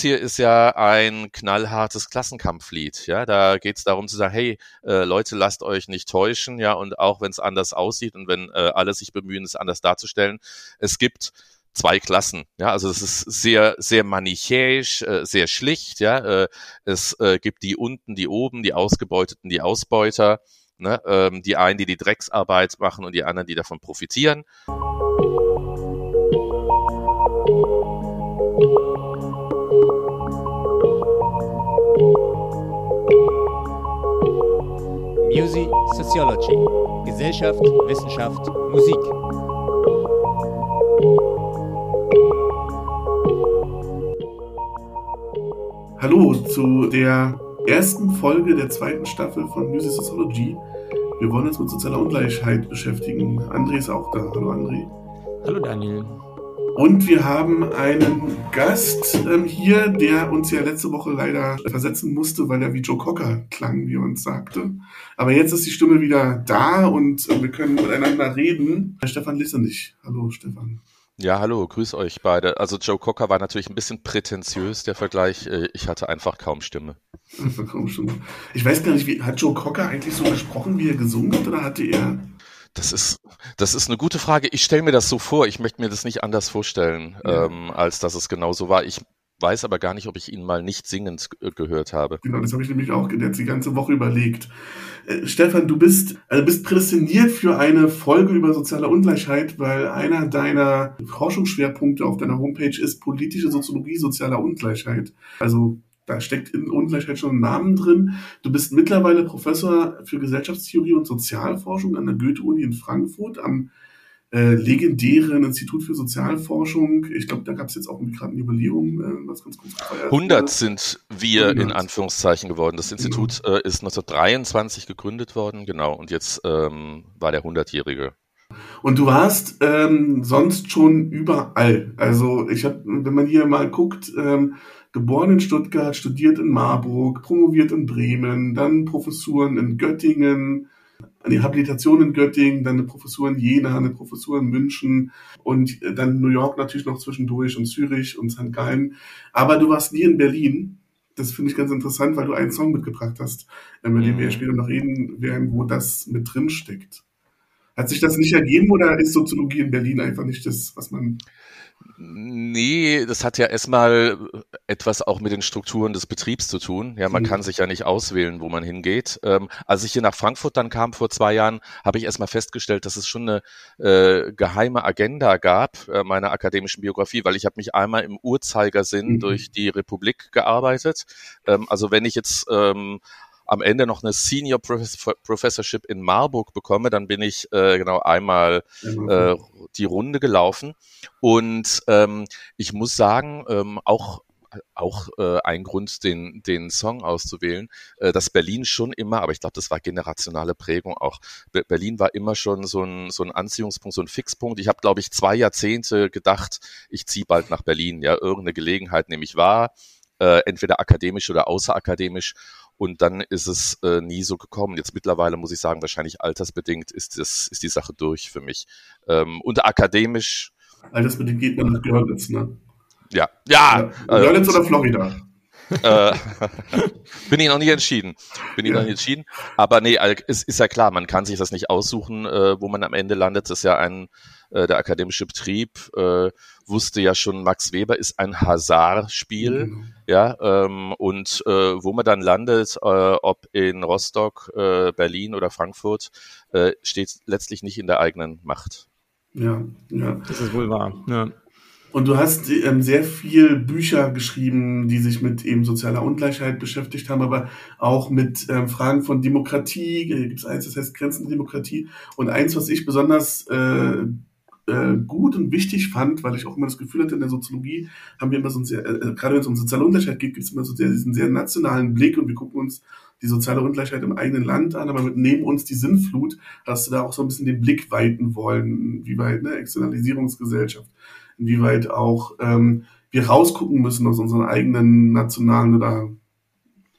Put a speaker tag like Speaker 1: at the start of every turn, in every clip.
Speaker 1: hier ist ja ein knallhartes Klassenkampflied. Ja, da geht es darum zu sagen, hey äh, Leute, lasst euch nicht täuschen, ja, und auch wenn es anders aussieht und wenn äh, alle sich bemühen, es anders darzustellen, es gibt zwei Klassen. Ja, also es ist sehr, sehr manichäisch, äh, sehr schlicht. Ja, äh, es äh, gibt die unten, die oben, die Ausgebeuteten, die Ausbeuter. Ne? Ähm, die einen, die die Drecksarbeit machen und die anderen, die davon profitieren.
Speaker 2: Music Sociology. Gesellschaft, Wissenschaft, Musik.
Speaker 3: Hallo zu der ersten Folge der zweiten Staffel von Music Sociology. Wir wollen uns mit sozialer Ungleichheit beschäftigen. André ist auch da. Hallo André.
Speaker 4: Hallo Daniel.
Speaker 3: Und wir haben einen Gast ähm, hier, der uns ja letzte Woche leider versetzen musste, weil er wie Joe Cocker klang, wie er uns sagte. Aber jetzt ist die Stimme wieder da und äh, wir können miteinander reden. Stefan Lissenich. Hallo Stefan.
Speaker 1: Ja, hallo, grüß euch beide. Also Joe Cocker war natürlich ein bisschen prätentiös, der Vergleich. Äh, ich hatte einfach kaum Stimme.
Speaker 3: kaum Stimme. Ich weiß gar nicht, wie, hat Joe Cocker eigentlich so gesprochen, wie er gesungen hat, oder hatte er...
Speaker 1: Das ist, das ist eine gute Frage. Ich stelle mir das so vor. Ich möchte mir das nicht anders vorstellen, ja. ähm, als dass es genau so war. Ich weiß aber gar nicht, ob ich ihn mal nicht singend gehört habe.
Speaker 3: Genau, das habe ich nämlich auch jetzt die ganze Woche überlegt. Äh, Stefan, du bist, also bist prädestiniert für eine Folge über soziale Ungleichheit, weil einer deiner Forschungsschwerpunkte auf deiner Homepage ist politische Soziologie sozialer Ungleichheit. Also da steckt in Ungleichheit schon ein Namen drin. Du bist mittlerweile Professor für Gesellschaftstheorie und Sozialforschung an der Goethe-Uni in Frankfurt am äh, legendären Institut für Sozialforschung. Ich glaube, da gab es jetzt auch gerade ein Jubiläum, äh, was ganz
Speaker 1: kurz gefeiert 100 sind wir 100. in Anführungszeichen geworden. Das Institut genau. äh, ist 1923 gegründet worden, genau, und jetzt ähm, war der 100-jährige.
Speaker 3: Und du warst ähm, sonst schon überall. Also ich habe, wenn man hier mal guckt, ähm, geboren in Stuttgart, studiert in Marburg, promoviert in Bremen, dann Professuren in Göttingen, eine Habilitation in Göttingen, dann eine Professur in Jena, eine Professur in München und dann New York natürlich noch zwischendurch und Zürich und St. Gallen. Aber du warst nie in Berlin. Das finde ich ganz interessant, weil du einen Song mitgebracht hast, äh, mit dem wir mhm. später noch reden werden, wo das mit drin steckt. Hat sich das nicht ergeben oder ist Soziologie in Berlin einfach nicht das, was man
Speaker 1: Nee, das hat ja erstmal etwas auch mit den Strukturen des Betriebs zu tun. Ja, man mhm. kann sich ja nicht auswählen, wo man hingeht. Ähm, als ich hier nach Frankfurt dann kam vor zwei Jahren, habe ich erstmal festgestellt, dass es schon eine äh, geheime Agenda gab äh, meiner akademischen Biografie, weil ich habe mich einmal im Uhrzeigersinn mhm. durch die Republik gearbeitet. Ähm, also wenn ich jetzt ähm, am Ende noch eine Senior Professorship in Marburg bekomme, dann bin ich äh, genau einmal äh, die Runde gelaufen. Und ähm, ich muss sagen, ähm, auch auch äh, ein Grund, den, den Song auszuwählen, äh, dass Berlin schon immer, aber ich glaube, das war generationale Prägung auch. Be Berlin war immer schon so ein, so ein Anziehungspunkt, so ein Fixpunkt. Ich habe, glaube ich, zwei Jahrzehnte gedacht, ich ziehe bald nach Berlin. Ja, irgendeine Gelegenheit nehme ich wahr, äh, entweder akademisch oder außerakademisch. Und dann ist es äh, nie so gekommen. Jetzt mittlerweile muss ich sagen, wahrscheinlich altersbedingt ist, das, ist die Sache durch für mich. Ähm, und akademisch.
Speaker 3: Altersbedingt geht man nach Görlitz, ne?
Speaker 1: Ja, ja.
Speaker 3: ja. Görlitz äh, oder Florida?
Speaker 1: äh, bin ich noch nicht entschieden. Bin ich ja. noch nicht entschieden. Aber nee, es ist ja klar, man kann sich das nicht aussuchen, äh, wo man am Ende landet. Das ist ja ein, äh, der akademische Betrieb, äh, wusste ja schon, Max Weber ist ein Hazard-Spiel. Mhm ja, ähm, und äh, wo man dann landet, äh, ob in Rostock, äh, Berlin oder Frankfurt, äh, steht letztlich nicht in der eigenen Macht.
Speaker 3: Ja, ja.
Speaker 4: Das ist wohl wahr. Ja.
Speaker 3: Und du hast ähm, sehr viel Bücher geschrieben, die sich mit eben sozialer Ungleichheit beschäftigt haben, aber auch mit ähm, Fragen von Demokratie. Äh, Gibt es eins, das heißt Grenzen der Demokratie. Und eins, was ich besonders äh, äh, gut und wichtig fand, weil ich auch immer das Gefühl hatte, in der Soziologie haben wir immer so ein sehr, äh, äh gerade wenn es um soziale Ungleichheit geht, gibt es immer so sehr, diesen sehr nationalen Blick und wir gucken uns die soziale Ungleichheit im eigenen Land an, aber mit neben uns die Sinnflut hast du da auch so ein bisschen den Blick weiten wollen, wie weit ne, Externalisierungsgesellschaft, inwieweit auch ähm, wir rausgucken müssen aus unseren eigenen nationalen oder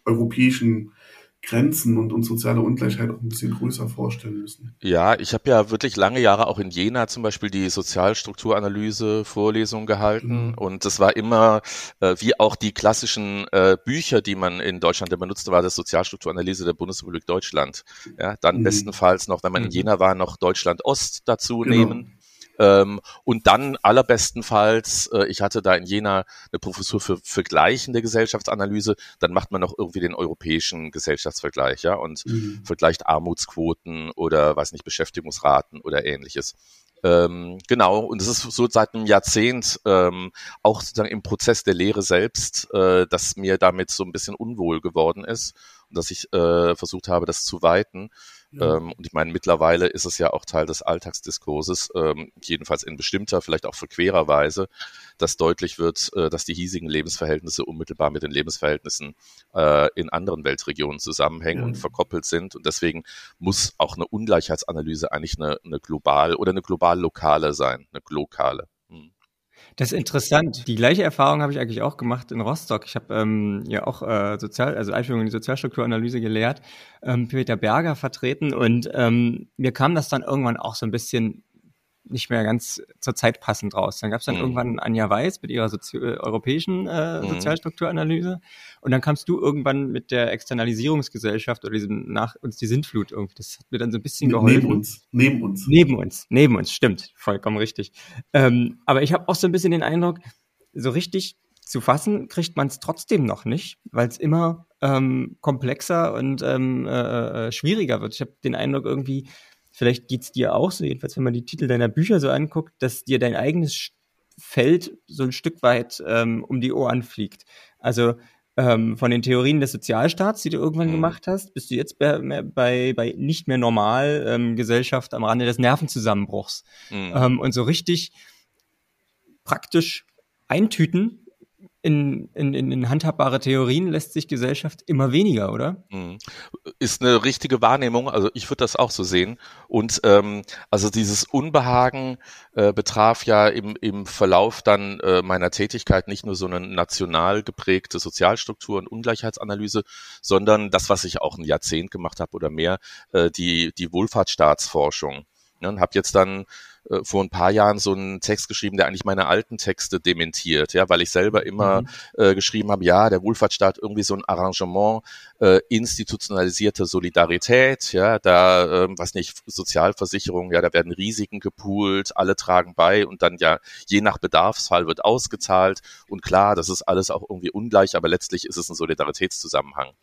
Speaker 3: europäischen Grenzen und, und soziale Ungleichheit auch ein bisschen größer vorstellen müssen.
Speaker 1: Ja, ich habe ja wirklich lange Jahre auch in Jena zum Beispiel die Sozialstrukturanalyse Vorlesung gehalten mhm. und das war immer äh, wie auch die klassischen äh, Bücher, die man in Deutschland benutzt, war das Sozialstrukturanalyse der Bundesrepublik Deutschland. Ja, dann mhm. bestenfalls noch, wenn man in mhm. Jena war, noch Deutschland Ost dazu genau. nehmen. Ähm, und dann allerbestenfalls, äh, ich hatte da in Jena eine Professur für vergleichende Gesellschaftsanalyse, dann macht man noch irgendwie den europäischen Gesellschaftsvergleich, ja, und mhm. vergleicht Armutsquoten oder, weiß nicht, Beschäftigungsraten oder ähnliches. Ähm, genau, und es ist so seit einem Jahrzehnt ähm, auch sozusagen im Prozess der Lehre selbst, äh, dass mir damit so ein bisschen unwohl geworden ist und dass ich äh, versucht habe, das zu weiten. Ja. Ähm, und ich meine, mittlerweile ist es ja auch Teil des Alltagsdiskurses, ähm, jedenfalls in bestimmter, vielleicht auch verquerer Weise, dass deutlich wird, äh, dass die hiesigen Lebensverhältnisse unmittelbar mit den Lebensverhältnissen äh, in anderen Weltregionen zusammenhängen ja. und verkoppelt sind. Und deswegen muss auch eine Ungleichheitsanalyse eigentlich eine, eine global oder eine global lokale sein, eine lokale.
Speaker 5: Das ist interessant. Die gleiche Erfahrung habe ich eigentlich auch gemacht in Rostock. Ich habe ähm, ja auch äh, Sozial, also Einführung in die Sozialstrukturanalyse gelehrt, ähm, Peter Berger vertreten und ähm, mir kam das dann irgendwann auch so ein bisschen nicht mehr ganz zur Zeit passend raus. Dann gab es dann mhm. irgendwann Anja Weiß mit ihrer Sozi äh, europäischen äh, mhm. Sozialstrukturanalyse und dann kamst du irgendwann mit der Externalisierungsgesellschaft oder diesem nach uns die Sintflut irgendwie. Das hat mir dann so ein bisschen geholfen.
Speaker 3: Neben uns, neben uns.
Speaker 5: Neben uns, neben uns, stimmt, vollkommen richtig. Ähm, aber ich habe auch so ein bisschen den Eindruck, so richtig zu fassen kriegt man es trotzdem noch nicht, weil es immer ähm, komplexer und ähm, äh, äh, schwieriger wird. Ich habe den Eindruck irgendwie, vielleicht geht's dir auch so, jedenfalls wenn man die Titel deiner Bücher so anguckt, dass dir dein eigenes Feld so ein Stück weit ähm, um die Ohren fliegt. Also ähm, von den Theorien des Sozialstaats, die du irgendwann mhm. gemacht hast, bist du jetzt bei, bei, bei nicht mehr normal ähm, Gesellschaft am Rande des Nervenzusammenbruchs. Mhm. Ähm, und so richtig praktisch eintüten in, in, in handhabbare Theorien lässt sich Gesellschaft immer weniger, oder? Mhm.
Speaker 1: Ist eine richtige Wahrnehmung, also ich würde das auch so sehen. Und ähm, also dieses Unbehagen äh, betraf ja im, im Verlauf dann äh, meiner Tätigkeit nicht nur so eine national geprägte Sozialstruktur und Ungleichheitsanalyse, sondern das, was ich auch ein Jahrzehnt gemacht habe oder mehr, äh, die, die Wohlfahrtsstaatsforschung. Ja, und habe jetzt dann äh, vor ein paar Jahren so einen Text geschrieben, der eigentlich meine alten Texte dementiert, ja, weil ich selber immer mhm. äh, geschrieben habe, ja, der Wohlfahrtsstaat irgendwie so ein Arrangement äh, institutionalisierte Solidarität, ja, da, äh, was nicht, Sozialversicherung, ja, da werden Risiken gepoolt, alle tragen bei und dann ja je nach Bedarfsfall wird ausgezahlt und klar, das ist alles auch irgendwie ungleich, aber letztlich ist es ein Solidaritätszusammenhang.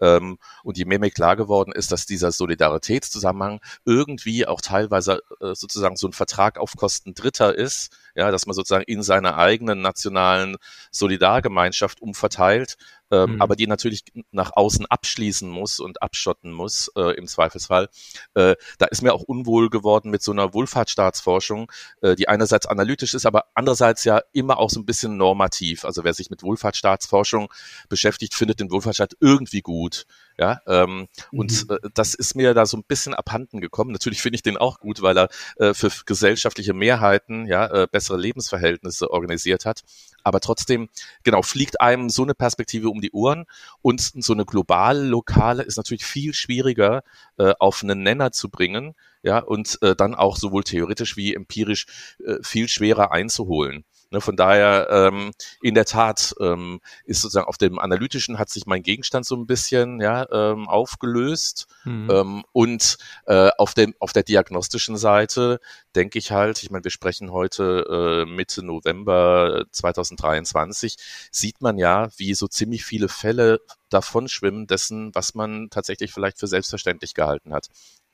Speaker 1: Ähm, und je mehr mir klar geworden ist, dass dieser Solidaritätszusammenhang irgendwie auch teilweise äh, sozusagen so ein Vertrag auf Kosten Dritter ist, ja, dass man sozusagen in seiner eigenen nationalen Solidargemeinschaft umverteilt, äh, mhm. aber die natürlich nach außen abschließen muss und abschotten muss äh, im Zweifelsfall. Äh, da ist mir auch unwohl geworden mit so einer Wohlfahrtsstaatsforschung, äh, die einerseits analytisch ist, aber andererseits ja immer auch so ein bisschen normativ. Also wer sich mit Wohlfahrtsstaatsforschung beschäftigt, findet den Wohlfahrtsstaat irgendwie gut. Ja, ähm, mhm. und äh, das ist mir da so ein bisschen abhanden gekommen. Natürlich finde ich den auch gut, weil er äh, für gesellschaftliche Mehrheiten ja äh, bessere Lebensverhältnisse organisiert hat. Aber trotzdem, genau, fliegt einem so eine Perspektive um die Ohren und so eine global lokale ist natürlich viel schwieriger äh, auf einen Nenner zu bringen, ja, und äh, dann auch sowohl theoretisch wie empirisch äh, viel schwerer einzuholen. Ne, von daher, ähm, in der Tat, ähm, ist sozusagen auf dem Analytischen hat sich mein Gegenstand so ein bisschen ja, ähm, aufgelöst. Mhm. Ähm, und äh, auf, dem, auf der diagnostischen Seite denke ich halt, ich meine, wir sprechen heute äh, Mitte November 2023, sieht man ja, wie so ziemlich viele Fälle davon schwimmen dessen, was man tatsächlich vielleicht für selbstverständlich gehalten hat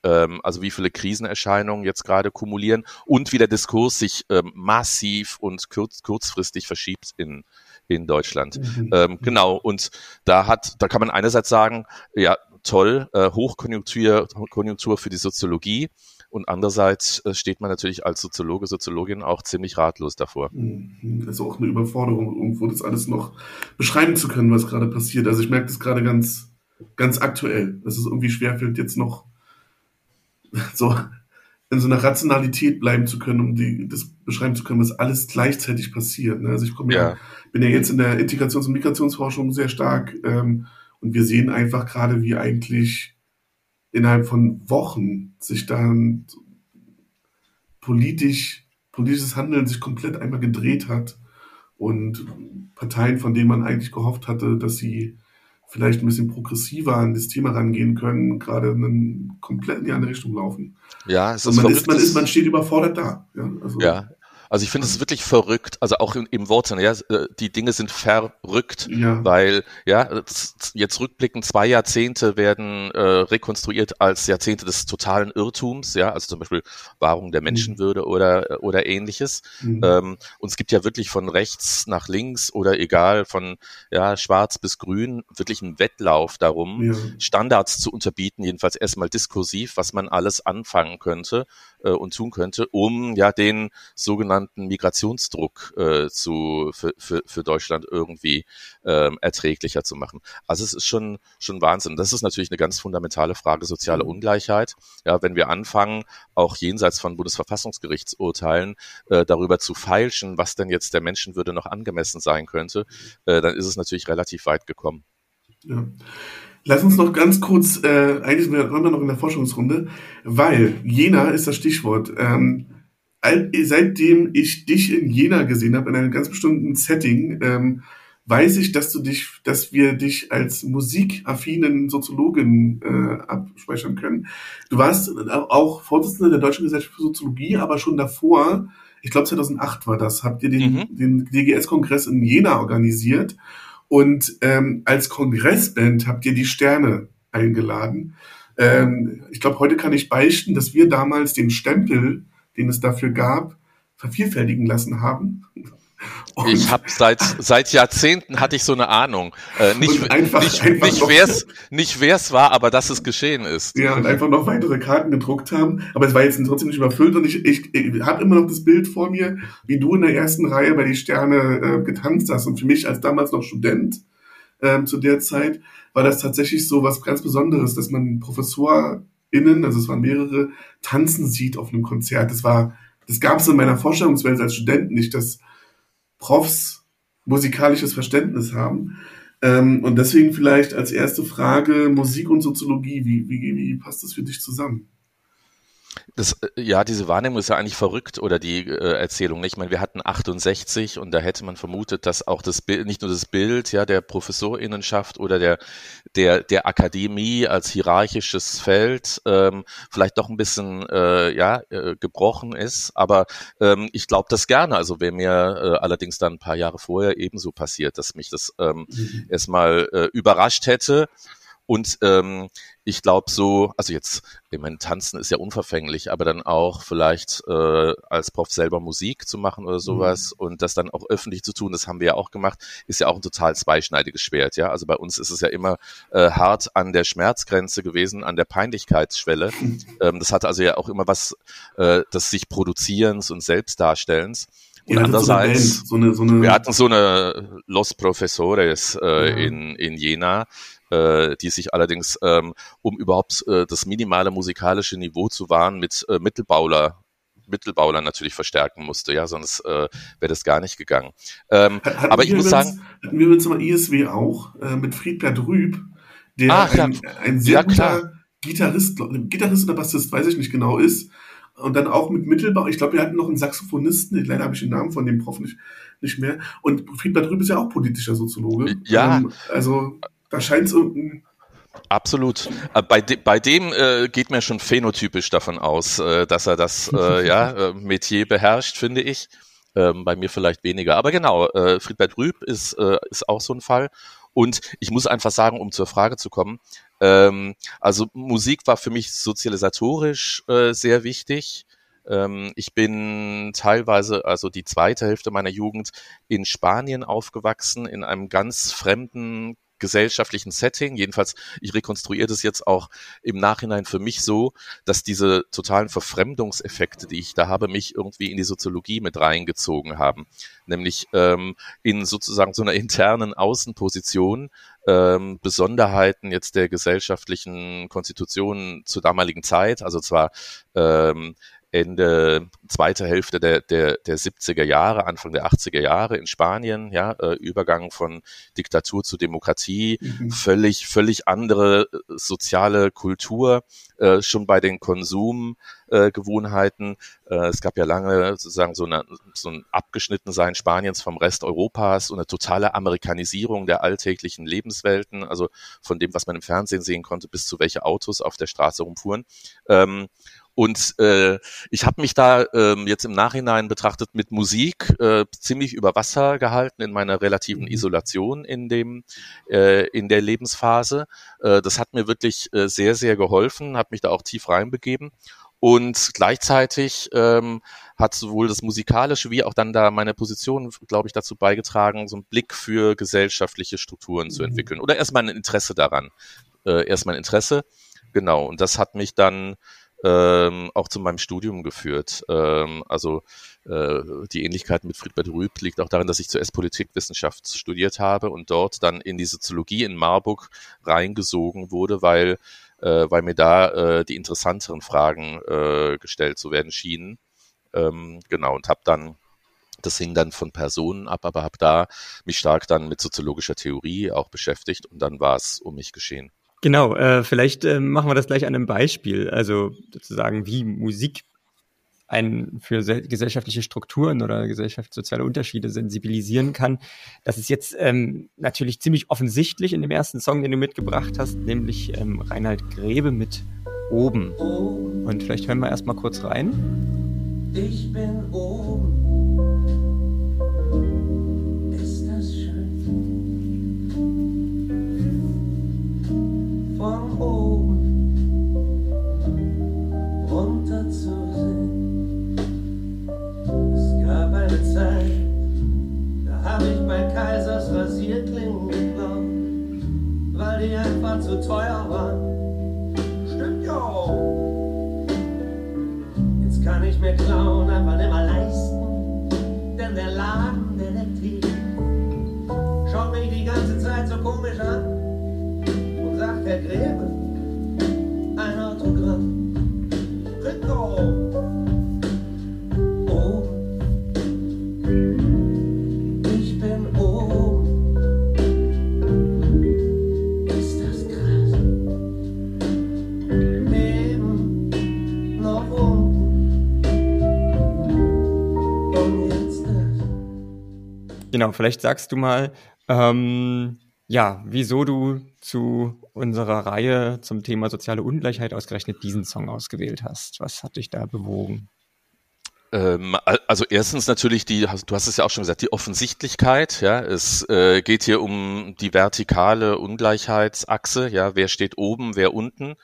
Speaker 1: ähm, also wie viele Krisenerscheinungen jetzt gerade kumulieren und wie der Diskurs sich ähm, massiv und kurz, kurzfristig verschiebt in, in Deutschland. Mhm. Ähm, genau, und da hat, da kann man einerseits sagen, ja, toll, äh, Hochkonjunktur Konjunktur für die Soziologie. Und andererseits äh, steht man natürlich als Soziologe, Soziologin auch ziemlich ratlos davor.
Speaker 3: Mhm. Das ist auch eine Überforderung, irgendwo das alles noch beschreiben zu können, was gerade passiert. Also ich merke das gerade ganz, ganz aktuell, dass es irgendwie schwerfällt, jetzt noch so in so einer Rationalität bleiben zu können, um die, das beschreiben zu können, was alles gleichzeitig passiert. Ne? Also ich komme ja. ja, bin ja jetzt in der Integrations- und Migrationsforschung sehr stark ähm, Und wir sehen einfach gerade, wie eigentlich innerhalb von Wochen sich dann politisch, politisches Handeln sich komplett einmal gedreht hat und Parteien, von denen man eigentlich gehofft hatte, dass sie vielleicht ein bisschen progressiver an das Thema rangehen können, gerade einen komplett in die andere Richtung laufen.
Speaker 1: Ja, es
Speaker 3: ist, man, ist, man, ist, man steht überfordert da. Ja,
Speaker 1: also, ja, also ich finde es wirklich verrückt, also auch im, im Wortsinne, ja, äh, die Dinge sind verrückt, ja. weil ja jetzt rückblickend zwei Jahrzehnte werden äh, rekonstruiert als Jahrzehnte des totalen Irrtums, ja, also zum Beispiel Wahrung der. Menschenwürde mhm. oder oder ähnliches. Mhm. Ähm, und es gibt ja wirklich von rechts nach links oder egal von ja schwarz bis grün wirklich einen Wettlauf darum, ja. Standards zu unterbieten, jedenfalls erstmal diskursiv, was man alles anfangen könnte äh, und tun könnte, um ja den sogenannten Migrationsdruck äh, zu, für, für, für Deutschland irgendwie ähm, erträglicher zu machen. Also es ist schon, schon Wahnsinn. Das ist natürlich eine ganz fundamentale Frage soziale mhm. Ungleichheit. Ja, wenn wir anfangen, auch jenseits von Bundesverfassungsgerichtsurteilen äh, darüber zu feilschen, was denn jetzt der Menschenwürde noch angemessen sein könnte, äh, dann ist es natürlich relativ weit gekommen.
Speaker 3: Ja. Lass uns noch ganz kurz, äh, eigentlich sind wir noch in der Forschungsrunde, weil Jena ist das Stichwort. Ähm, seitdem ich dich in Jena gesehen habe, in einem ganz bestimmten Setting, ähm, weiß ich, dass du dich, dass wir dich als musikaffinen Soziologin äh, abspeichern können. Du warst auch Vorsitzende der Deutschen Gesellschaft für Soziologie, aber schon davor, ich glaube 2008 war das, habt ihr den, mhm. den DGS-Kongress in Jena organisiert. Und ähm, als Kongressband habt ihr die Sterne eingeladen. Ähm, ich glaube, heute kann ich beichten, dass wir damals den Stempel, den es dafür gab, vervielfältigen lassen haben.
Speaker 1: Und ich habe seit seit Jahrzehnten hatte ich so eine Ahnung, äh, nicht einfach, nicht einfach nicht wer's nicht wer's war, aber dass es geschehen ist.
Speaker 3: Ja und einfach noch weitere Karten gedruckt haben, aber es war jetzt trotzdem nicht überfüllt und ich ich, ich habe immer noch das Bild vor mir, wie du in der ersten Reihe bei die Sterne äh, getanzt hast und für mich als damals noch Student äh, zu der Zeit war das tatsächlich so was ganz Besonderes, dass man ProfessorInnen, also es waren mehrere, tanzen sieht auf einem Konzert. Das war das gab es in meiner Vorstellungswelt als Student nicht, dass Profs musikalisches Verständnis haben. Ähm, und deswegen vielleicht als erste Frage Musik und Soziologie, wie, wie, wie passt das für dich zusammen?
Speaker 1: Das, äh, ja, diese Wahrnehmung ist ja eigentlich verrückt oder die äh, Erzählung. Nicht? Ich meine, wir hatten 68 und da hätte man vermutet, dass auch das Bild, nicht nur das Bild ja der Professorinnenschaft oder der der der Akademie als hierarchisches Feld ähm, vielleicht doch ein bisschen äh, ja äh, gebrochen ist. Aber ähm, ich glaube das gerne. Also wäre mir äh, allerdings dann ein paar Jahre vorher ebenso passiert, dass mich das ähm, mhm. erstmal äh, überrascht hätte. Und ähm, ich glaube so, also jetzt, ich meine, tanzen ist ja unverfänglich, aber dann auch vielleicht äh, als Prof selber Musik zu machen oder sowas mhm. und das dann auch öffentlich zu tun, das haben wir ja auch gemacht, ist ja auch ein total zweischneidiges Schwert, ja. Also bei uns ist es ja immer äh, hart an der Schmerzgrenze gewesen, an der Peinlichkeitsschwelle. ähm, das hatte also ja auch immer was äh, des sich Produzierens und Selbstdarstellens. Und andererseits, so eine, so eine wir hatten so eine Los Profesores äh, ja. in, in Jena, äh, die sich allerdings, ähm, um überhaupt äh, das minimale musikalische Niveau zu wahren, mit äh, Mittelbauler Mittelbauler natürlich verstärken musste, ja, sonst äh, wäre das gar nicht gegangen. Ähm, aber ich muss sagen.
Speaker 3: Hatten wir übrigens mal ISW auch äh, mit Friedbert Rüb, der Ach, ein, ja. ein sehr ja, guter klar. Gitarrist, Gitarrist oder Bassist, weiß ich nicht genau ist. Und dann auch mit Mittelbau, ich glaube, wir hatten noch einen Saxophonisten, leider habe ich den Namen von dem Prof nicht, nicht mehr. Und Friedbert Rüb ist ja auch politischer Soziologe.
Speaker 1: Ja. Ähm,
Speaker 3: also da scheint es irgendein
Speaker 1: Absolut. Äh, bei, de, bei dem äh, geht mir schon phänotypisch davon aus, äh, dass er das äh, ja, äh, Metier beherrscht, finde ich. Ähm, bei mir vielleicht weniger. Aber genau, äh, Friedbert Rüb ist, ist auch so ein Fall. Und ich muss einfach sagen, um zur Frage zu kommen, ähm, also Musik war für mich sozialisatorisch sehr wichtig. Ähm, ich bin teilweise, also die zweite Hälfte meiner Jugend in Spanien aufgewachsen, in einem ganz fremden gesellschaftlichen Setting. Jedenfalls, ich rekonstruiere das jetzt auch im Nachhinein für mich so, dass diese totalen Verfremdungseffekte, die ich da habe, mich irgendwie in die Soziologie mit reingezogen haben. Nämlich ähm, in sozusagen so einer internen Außenposition ähm, Besonderheiten jetzt der gesellschaftlichen Konstitution zur damaligen Zeit, also zwar ähm, Ende, zweite Hälfte der, der, der 70er Jahre, Anfang der 80er Jahre in Spanien, ja, äh, Übergang von Diktatur zu Demokratie, mhm. völlig, völlig andere äh, soziale Kultur, äh, schon bei den Konsumgewohnheiten. Äh, es gab ja lange sozusagen so, eine, so ein Abgeschnittensein Spaniens vom Rest Europas und eine totale Amerikanisierung der alltäglichen Lebenswelten, also von dem, was man im Fernsehen sehen konnte, bis zu welche Autos auf der Straße rumfuhren. Ähm, und äh, ich habe mich da ähm, jetzt im Nachhinein betrachtet mit Musik äh, ziemlich über Wasser gehalten in meiner relativen mhm. Isolation in dem äh, in der Lebensphase. Äh, das hat mir wirklich äh, sehr sehr geholfen, hat mich da auch tief reinbegeben. Und gleichzeitig ähm, hat sowohl das musikalische wie auch dann da meine Position, glaube ich, dazu beigetragen, so einen Blick für gesellschaftliche Strukturen mhm. zu entwickeln. Oder erstmal ein Interesse daran. Äh, erstmal ein Interesse. Genau. Und das hat mich dann ähm, auch zu meinem Studium geführt. Ähm, also äh, die Ähnlichkeit mit Friedbert Rüb liegt auch darin, dass ich zuerst Politikwissenschaft studiert habe und dort dann in die Soziologie in Marburg reingesogen wurde, weil, äh, weil mir da äh, die interessanteren Fragen äh, gestellt zu werden schienen. Ähm, genau, und habe dann das hing dann von Personen ab, aber habe da mich stark dann mit soziologischer Theorie auch beschäftigt und dann war es um mich geschehen.
Speaker 5: Genau, äh, vielleicht äh, machen wir das gleich an einem Beispiel, also sozusagen wie Musik einen für gesellschaftliche Strukturen oder gesellschaftssoziale Unterschiede sensibilisieren kann. Das ist jetzt ähm, natürlich ziemlich offensichtlich in dem ersten Song, den du mitgebracht hast, nämlich ähm, Reinhard Grebe mit Oben. Und vielleicht hören wir erstmal kurz rein. Ich bin oben.
Speaker 6: Zu teuer waren. Stimmt ja auch. Jetzt kann ich mir klauen, einfach nimmer leisten, denn der Ladendetektiv schaut mich die ganze Zeit so komisch an und sagt, Herr Gräbe,
Speaker 5: Genau, vielleicht sagst du mal, ähm, ja, wieso du zu unserer Reihe zum Thema soziale Ungleichheit ausgerechnet diesen Song ausgewählt hast. Was hat dich da bewogen?
Speaker 1: Ähm, also erstens natürlich die, du hast es ja auch schon gesagt, die Offensichtlichkeit. Ja, es äh, geht hier um die vertikale Ungleichheitsachse. Ja, wer steht oben, wer unten.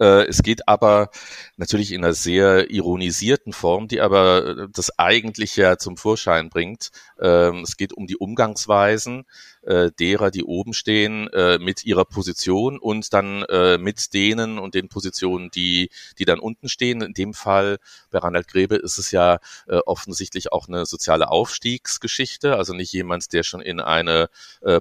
Speaker 1: Äh, es geht aber natürlich in einer sehr ironisierten Form, die aber äh, das eigentlich ja zum Vorschein bringt. Ähm, es geht um die Umgangsweisen äh, derer, die oben stehen, mit ihrer Position und dann mit denen und den Positionen, die, die dann unten stehen. In dem Fall bei Reinhard Grebe ist es ja offensichtlich auch eine soziale Aufstiegsgeschichte, also nicht jemand, der schon in eine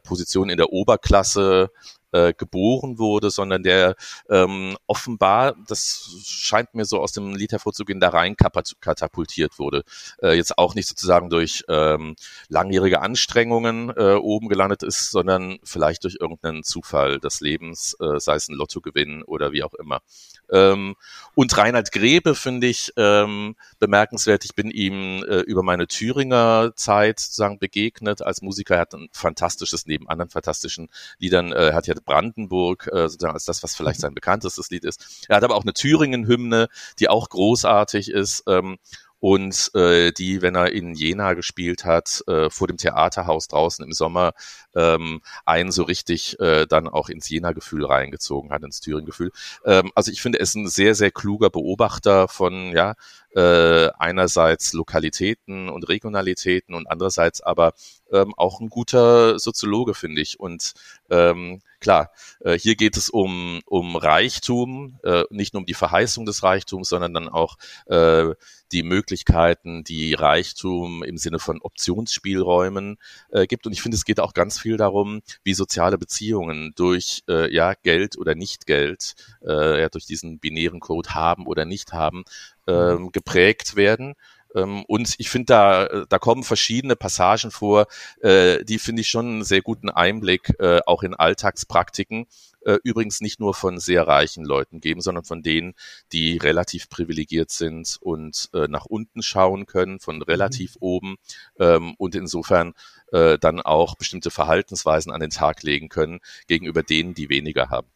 Speaker 1: Position in der Oberklasse äh, geboren wurde, sondern der ähm, offenbar, das scheint mir so aus dem Lied hervorzugehen, da rein katapultiert wurde. Äh, jetzt auch nicht sozusagen durch ähm, langjährige Anstrengungen äh, oben gelandet ist, sondern vielleicht durch irgendeinen Zufall des Lebens, äh, sei es ein Lottogewinn oder wie auch immer. Ähm, und Reinhard Grebe finde ich ähm, bemerkenswert. Ich bin ihm äh, über meine Thüringer Zeit sozusagen begegnet als Musiker. Er hat ein fantastisches, neben anderen fantastischen Liedern, äh, hat ja Brandenburg äh, sozusagen als das, was vielleicht sein bekanntestes Lied ist. Er hat aber auch eine Thüringen-Hymne, die auch großartig ist. Ähm, und äh, die, wenn er in Jena gespielt hat, äh, vor dem Theaterhaus draußen im Sommer, ähm, einen so richtig dann auch ins Jena-Gefühl reingezogen hat, ins Thüringen-Gefühl. Ähm, also ich finde, er ist ein sehr, sehr kluger Beobachter von, ja, einerseits Lokalitäten und Regionalitäten und andererseits aber ähm, auch ein guter Soziologe, finde ich. Und ähm, klar, äh, hier geht es um, um Reichtum, äh, nicht nur um die Verheißung des Reichtums, sondern dann auch äh, die Möglichkeiten, die Reichtum im Sinne von Optionsspielräumen äh, gibt. Und ich finde, es geht auch ganz viel darum, wie soziale Beziehungen durch äh, ja Geld oder nicht Geld, äh, ja, durch diesen binären Code haben oder nicht haben, ähm, geprägt werden. Ähm, und ich finde, da, da kommen verschiedene Passagen vor, äh, die finde ich schon einen sehr guten Einblick äh, auch in Alltagspraktiken. Äh, übrigens nicht nur von sehr reichen Leuten geben, sondern von denen, die relativ privilegiert sind und äh, nach unten schauen können, von relativ mhm. oben ähm, und insofern äh, dann auch bestimmte Verhaltensweisen an den Tag legen können gegenüber denen, die weniger haben.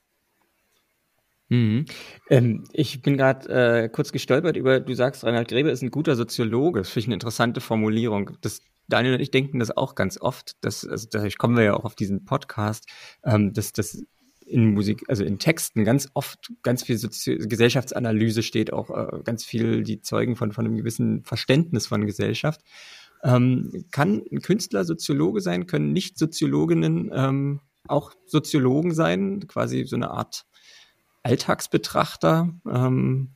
Speaker 5: Mhm. Ähm, ich bin gerade äh, kurz gestolpert über, du sagst, Reinhard Grebe ist ein guter Soziologe. Das finde ich eine interessante Formulierung. Das, Daniel und ich denken das auch ganz oft. Das, also dadurch kommen wir ja auch auf diesen Podcast, ähm, dass das in Musik, also in Texten ganz oft ganz viel Sozi Gesellschaftsanalyse steht, auch äh, ganz viel die Zeugen von, von einem gewissen Verständnis von Gesellschaft. Ähm, kann ein Künstler Soziologe sein? Können Nicht-Soziologinnen ähm, auch Soziologen sein? Quasi so eine Art Alltagsbetrachter? Ähm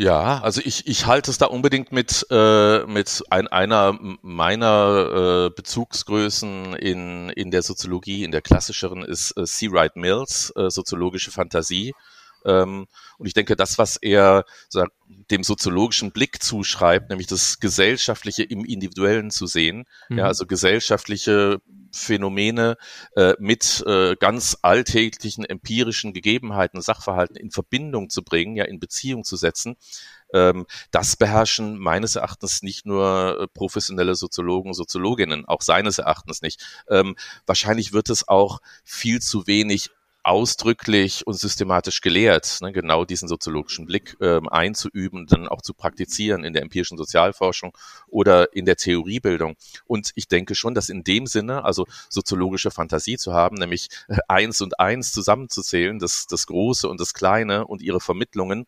Speaker 1: ja, also ich, ich halte es da unbedingt mit, äh, mit ein, einer meiner äh, Bezugsgrößen in, in der Soziologie, in der klassischeren, ist äh, C. Wright Mills, äh, soziologische Fantasie. Ähm, und ich denke, das, was er sagt, dem soziologischen Blick zuschreibt, nämlich das Gesellschaftliche im Individuellen zu sehen, mhm. ja, also gesellschaftliche Phänomene äh, mit äh, ganz alltäglichen empirischen Gegebenheiten, Sachverhalten in Verbindung zu bringen, ja, in Beziehung zu setzen. Ähm, das beherrschen meines Erachtens nicht nur äh, professionelle Soziologen, Soziologinnen, auch seines Erachtens nicht. Ähm, wahrscheinlich wird es auch viel zu wenig ausdrücklich und systematisch gelehrt, ne, genau diesen soziologischen Blick ähm, einzuüben, dann auch zu praktizieren in der empirischen Sozialforschung oder in der Theoriebildung. Und ich denke schon, dass in dem Sinne, also soziologische Fantasie zu haben, nämlich äh, eins und eins zusammenzuzählen, das, das Große und das Kleine und ihre Vermittlungen,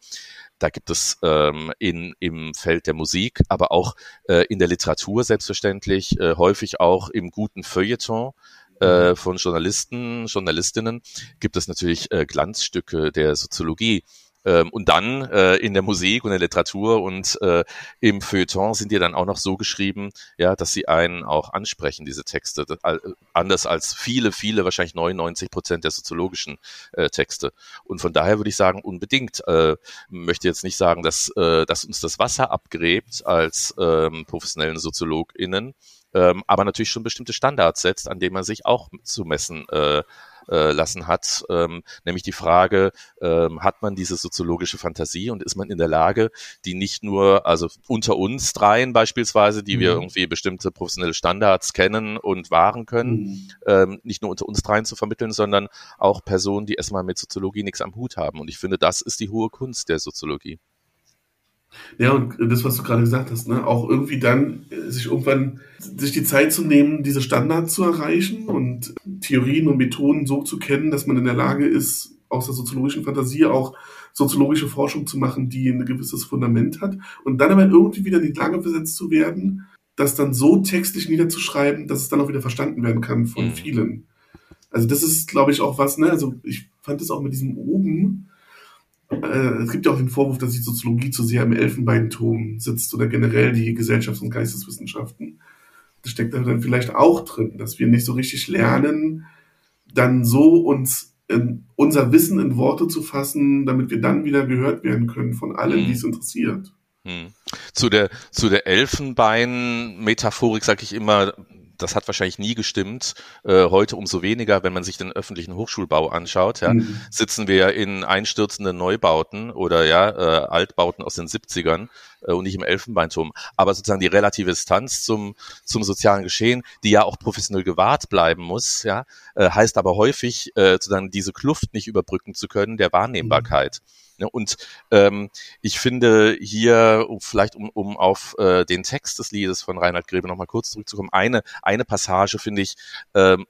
Speaker 1: da gibt es ähm, in, im Feld der Musik, aber auch äh, in der Literatur selbstverständlich, äh, häufig auch im guten Feuilleton, äh, von Journalisten, Journalistinnen gibt es natürlich äh, Glanzstücke der Soziologie. Ähm, und dann äh, in der Musik und der Literatur und äh, im Feuilleton sind die dann auch noch so geschrieben, ja, dass sie einen auch ansprechen, diese Texte, das, äh, anders als viele, viele, wahrscheinlich 99 Prozent der soziologischen äh, Texte. Und von daher würde ich sagen, unbedingt, äh, möchte jetzt nicht sagen, dass, dass uns das Wasser abgräbt als ähm, professionellen SoziologInnen, ähm, aber natürlich schon bestimmte Standards setzt, an denen man sich auch zu messen äh, äh, lassen hat, ähm, nämlich die Frage, ähm, hat man diese soziologische Fantasie und ist man in der Lage, die nicht nur, also unter uns dreien beispielsweise, die mhm. wir irgendwie bestimmte professionelle Standards kennen und wahren können, mhm. ähm, nicht nur unter uns dreien zu vermitteln, sondern auch Personen, die erstmal mit Soziologie nichts am Hut haben. Und ich finde, das ist die hohe Kunst der Soziologie.
Speaker 3: Ja, und das, was du gerade gesagt hast, ne, auch irgendwie dann äh, sich irgendwann sich die Zeit zu nehmen, diese Standards zu erreichen und Theorien und Methoden so zu kennen, dass man in der Lage ist, aus der soziologischen Fantasie auch soziologische Forschung zu machen, die ein gewisses Fundament hat und dann aber irgendwie wieder in die Lage versetzt zu werden, das dann so textlich niederzuschreiben, dass es dann auch wieder verstanden werden kann von mhm. vielen. Also das ist, glaube ich, auch was, ne, also ich fand es auch mit diesem oben, äh, es gibt ja auch den Vorwurf, dass die Soziologie zu sehr im Elfenbeinturm sitzt oder generell die Gesellschafts- und Geisteswissenschaften. Das steckt da dann vielleicht auch drin, dass wir nicht so richtig lernen, dann so uns in, unser Wissen in Worte zu fassen, damit wir dann wieder gehört werden können von allen, hm. die es interessiert.
Speaker 1: Hm. Zu der, zu der Elfenbein-Metaphorik sage ich immer, das hat wahrscheinlich nie gestimmt. Äh, heute umso weniger, wenn man sich den öffentlichen Hochschulbau anschaut. Ja, mhm. Sitzen wir ja in einstürzenden Neubauten oder ja äh, Altbauten aus den 70ern äh, und nicht im Elfenbeinturm. Aber sozusagen die relative Distanz zum zum sozialen Geschehen, die ja auch professionell gewahrt bleiben muss, ja, äh, heißt aber häufig äh, sozusagen diese Kluft nicht überbrücken zu können der Wahrnehmbarkeit. Mhm. Ne? Und ähm, ich finde hier, vielleicht um, um auf äh, den Text des Liedes von Reinhard Grebe nochmal kurz zurückzukommen, eine, eine Passage finde ich ähm,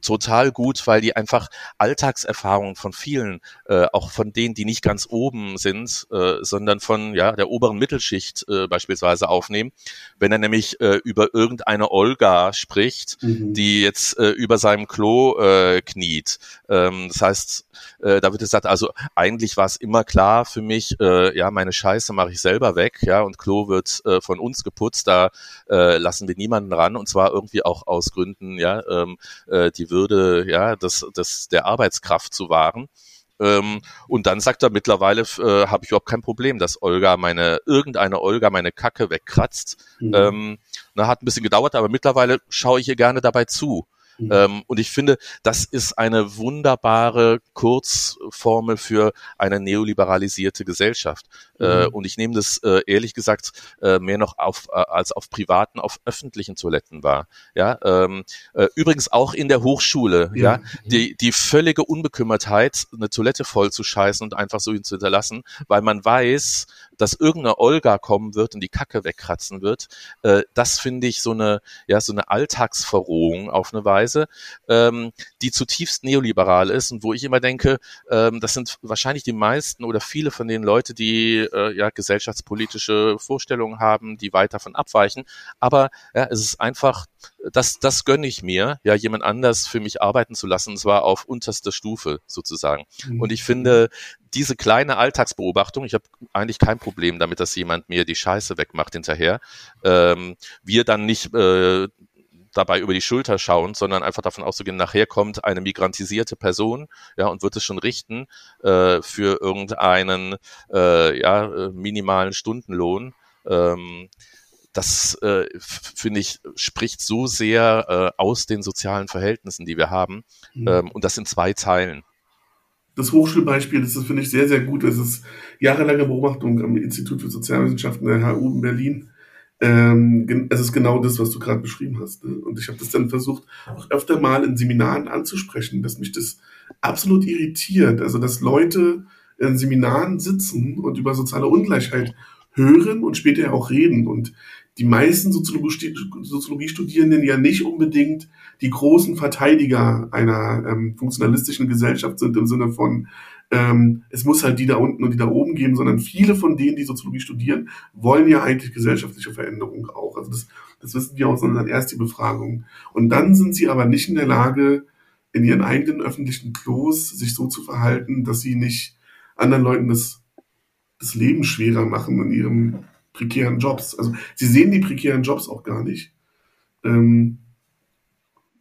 Speaker 1: total gut, weil die einfach Alltagserfahrungen von vielen, äh, auch von denen, die nicht ganz oben sind, äh, sondern von ja der oberen Mittel Mittelschicht äh, beispielsweise aufnehmen, wenn er nämlich äh, über irgendeine Olga spricht, mhm. die jetzt äh, über seinem Klo äh, kniet. Ähm, das heißt, äh, da wird gesagt, also eigentlich war es immer klar für mich, äh, ja, meine Scheiße mache ich selber weg, ja, und Klo wird äh, von uns geputzt, da äh, lassen wir niemanden ran und zwar irgendwie auch aus Gründen, ja, ähm, äh, die Würde, ja, des, des der Arbeitskraft zu wahren. Ähm, und dann sagt er mittlerweile, äh, habe ich überhaupt kein Problem, dass Olga meine, irgendeine Olga meine Kacke wegkratzt. Mhm. Ähm, na, hat ein bisschen gedauert, aber mittlerweile schaue ich ihr gerne dabei zu. Mhm. Ähm, und ich finde, das ist eine wunderbare Kurzformel für eine neoliberalisierte Gesellschaft. Äh, mhm. und ich nehme das äh, ehrlich gesagt äh, mehr noch auf als auf privaten, auf öffentlichen Toiletten wahr. Ja, ähm, äh, übrigens auch in der Hochschule. Ja, ja die die völlige Unbekümmertheit, eine Toilette voll zu scheißen und einfach so hin zu hinterlassen, weil man weiß, dass irgendeine Olga kommen wird und die Kacke wegkratzen wird. Äh, das finde ich so eine ja so eine Alltagsverrohung auf eine Weise, ähm, die zutiefst neoliberal ist und wo ich immer denke, ähm, das sind wahrscheinlich die meisten oder viele von den Leute, die äh, ja gesellschaftspolitische Vorstellungen haben, die weit davon abweichen. Aber ja, es ist einfach, das, das gönne ich mir, ja, jemand anders für mich arbeiten zu lassen, und zwar auf unterster Stufe sozusagen. Mhm. Und ich finde, diese kleine Alltagsbeobachtung, ich habe eigentlich kein Problem damit, dass jemand mir die Scheiße wegmacht hinterher. Ähm, wir dann nicht äh, dabei über die Schulter schauen, sondern einfach davon auszugehen, nachher kommt eine migrantisierte Person, ja, und wird es schon richten äh, für irgendeinen äh, ja, äh, minimalen Stundenlohn. Ähm, das äh, finde ich spricht so sehr äh, aus den sozialen Verhältnissen, die wir haben, mhm. ähm, und das in zwei Teilen.
Speaker 3: Das Hochschulbeispiel, das ist, finde ich, sehr, sehr gut. Das ist jahrelange Beobachtung am Institut für Sozialwissenschaften der HU in Berlin ähm, es ist genau das, was du gerade beschrieben hast. Ne? Und ich habe das dann versucht, auch öfter mal in Seminaren anzusprechen, dass mich das absolut irritiert. Also, dass Leute in Seminaren sitzen und über soziale Ungleichheit hören und später auch reden. Und die meisten Soziologiestudierenden ja nicht unbedingt die großen Verteidiger einer ähm, funktionalistischen Gesellschaft sind im Sinne von, ähm, es muss halt die da unten und die da oben geben, sondern viele von denen, die Soziologie studieren, wollen ja eigentlich gesellschaftliche Veränderung auch. Also das, das wissen wir aus unseren ersten Befragungen. Und dann sind sie aber nicht in der Lage, in ihren eigenen öffentlichen Klos sich so zu verhalten, dass sie nicht anderen Leuten das, das Leben schwerer machen in ihren prekären Jobs. Also sie sehen die prekären Jobs auch gar nicht. Ähm,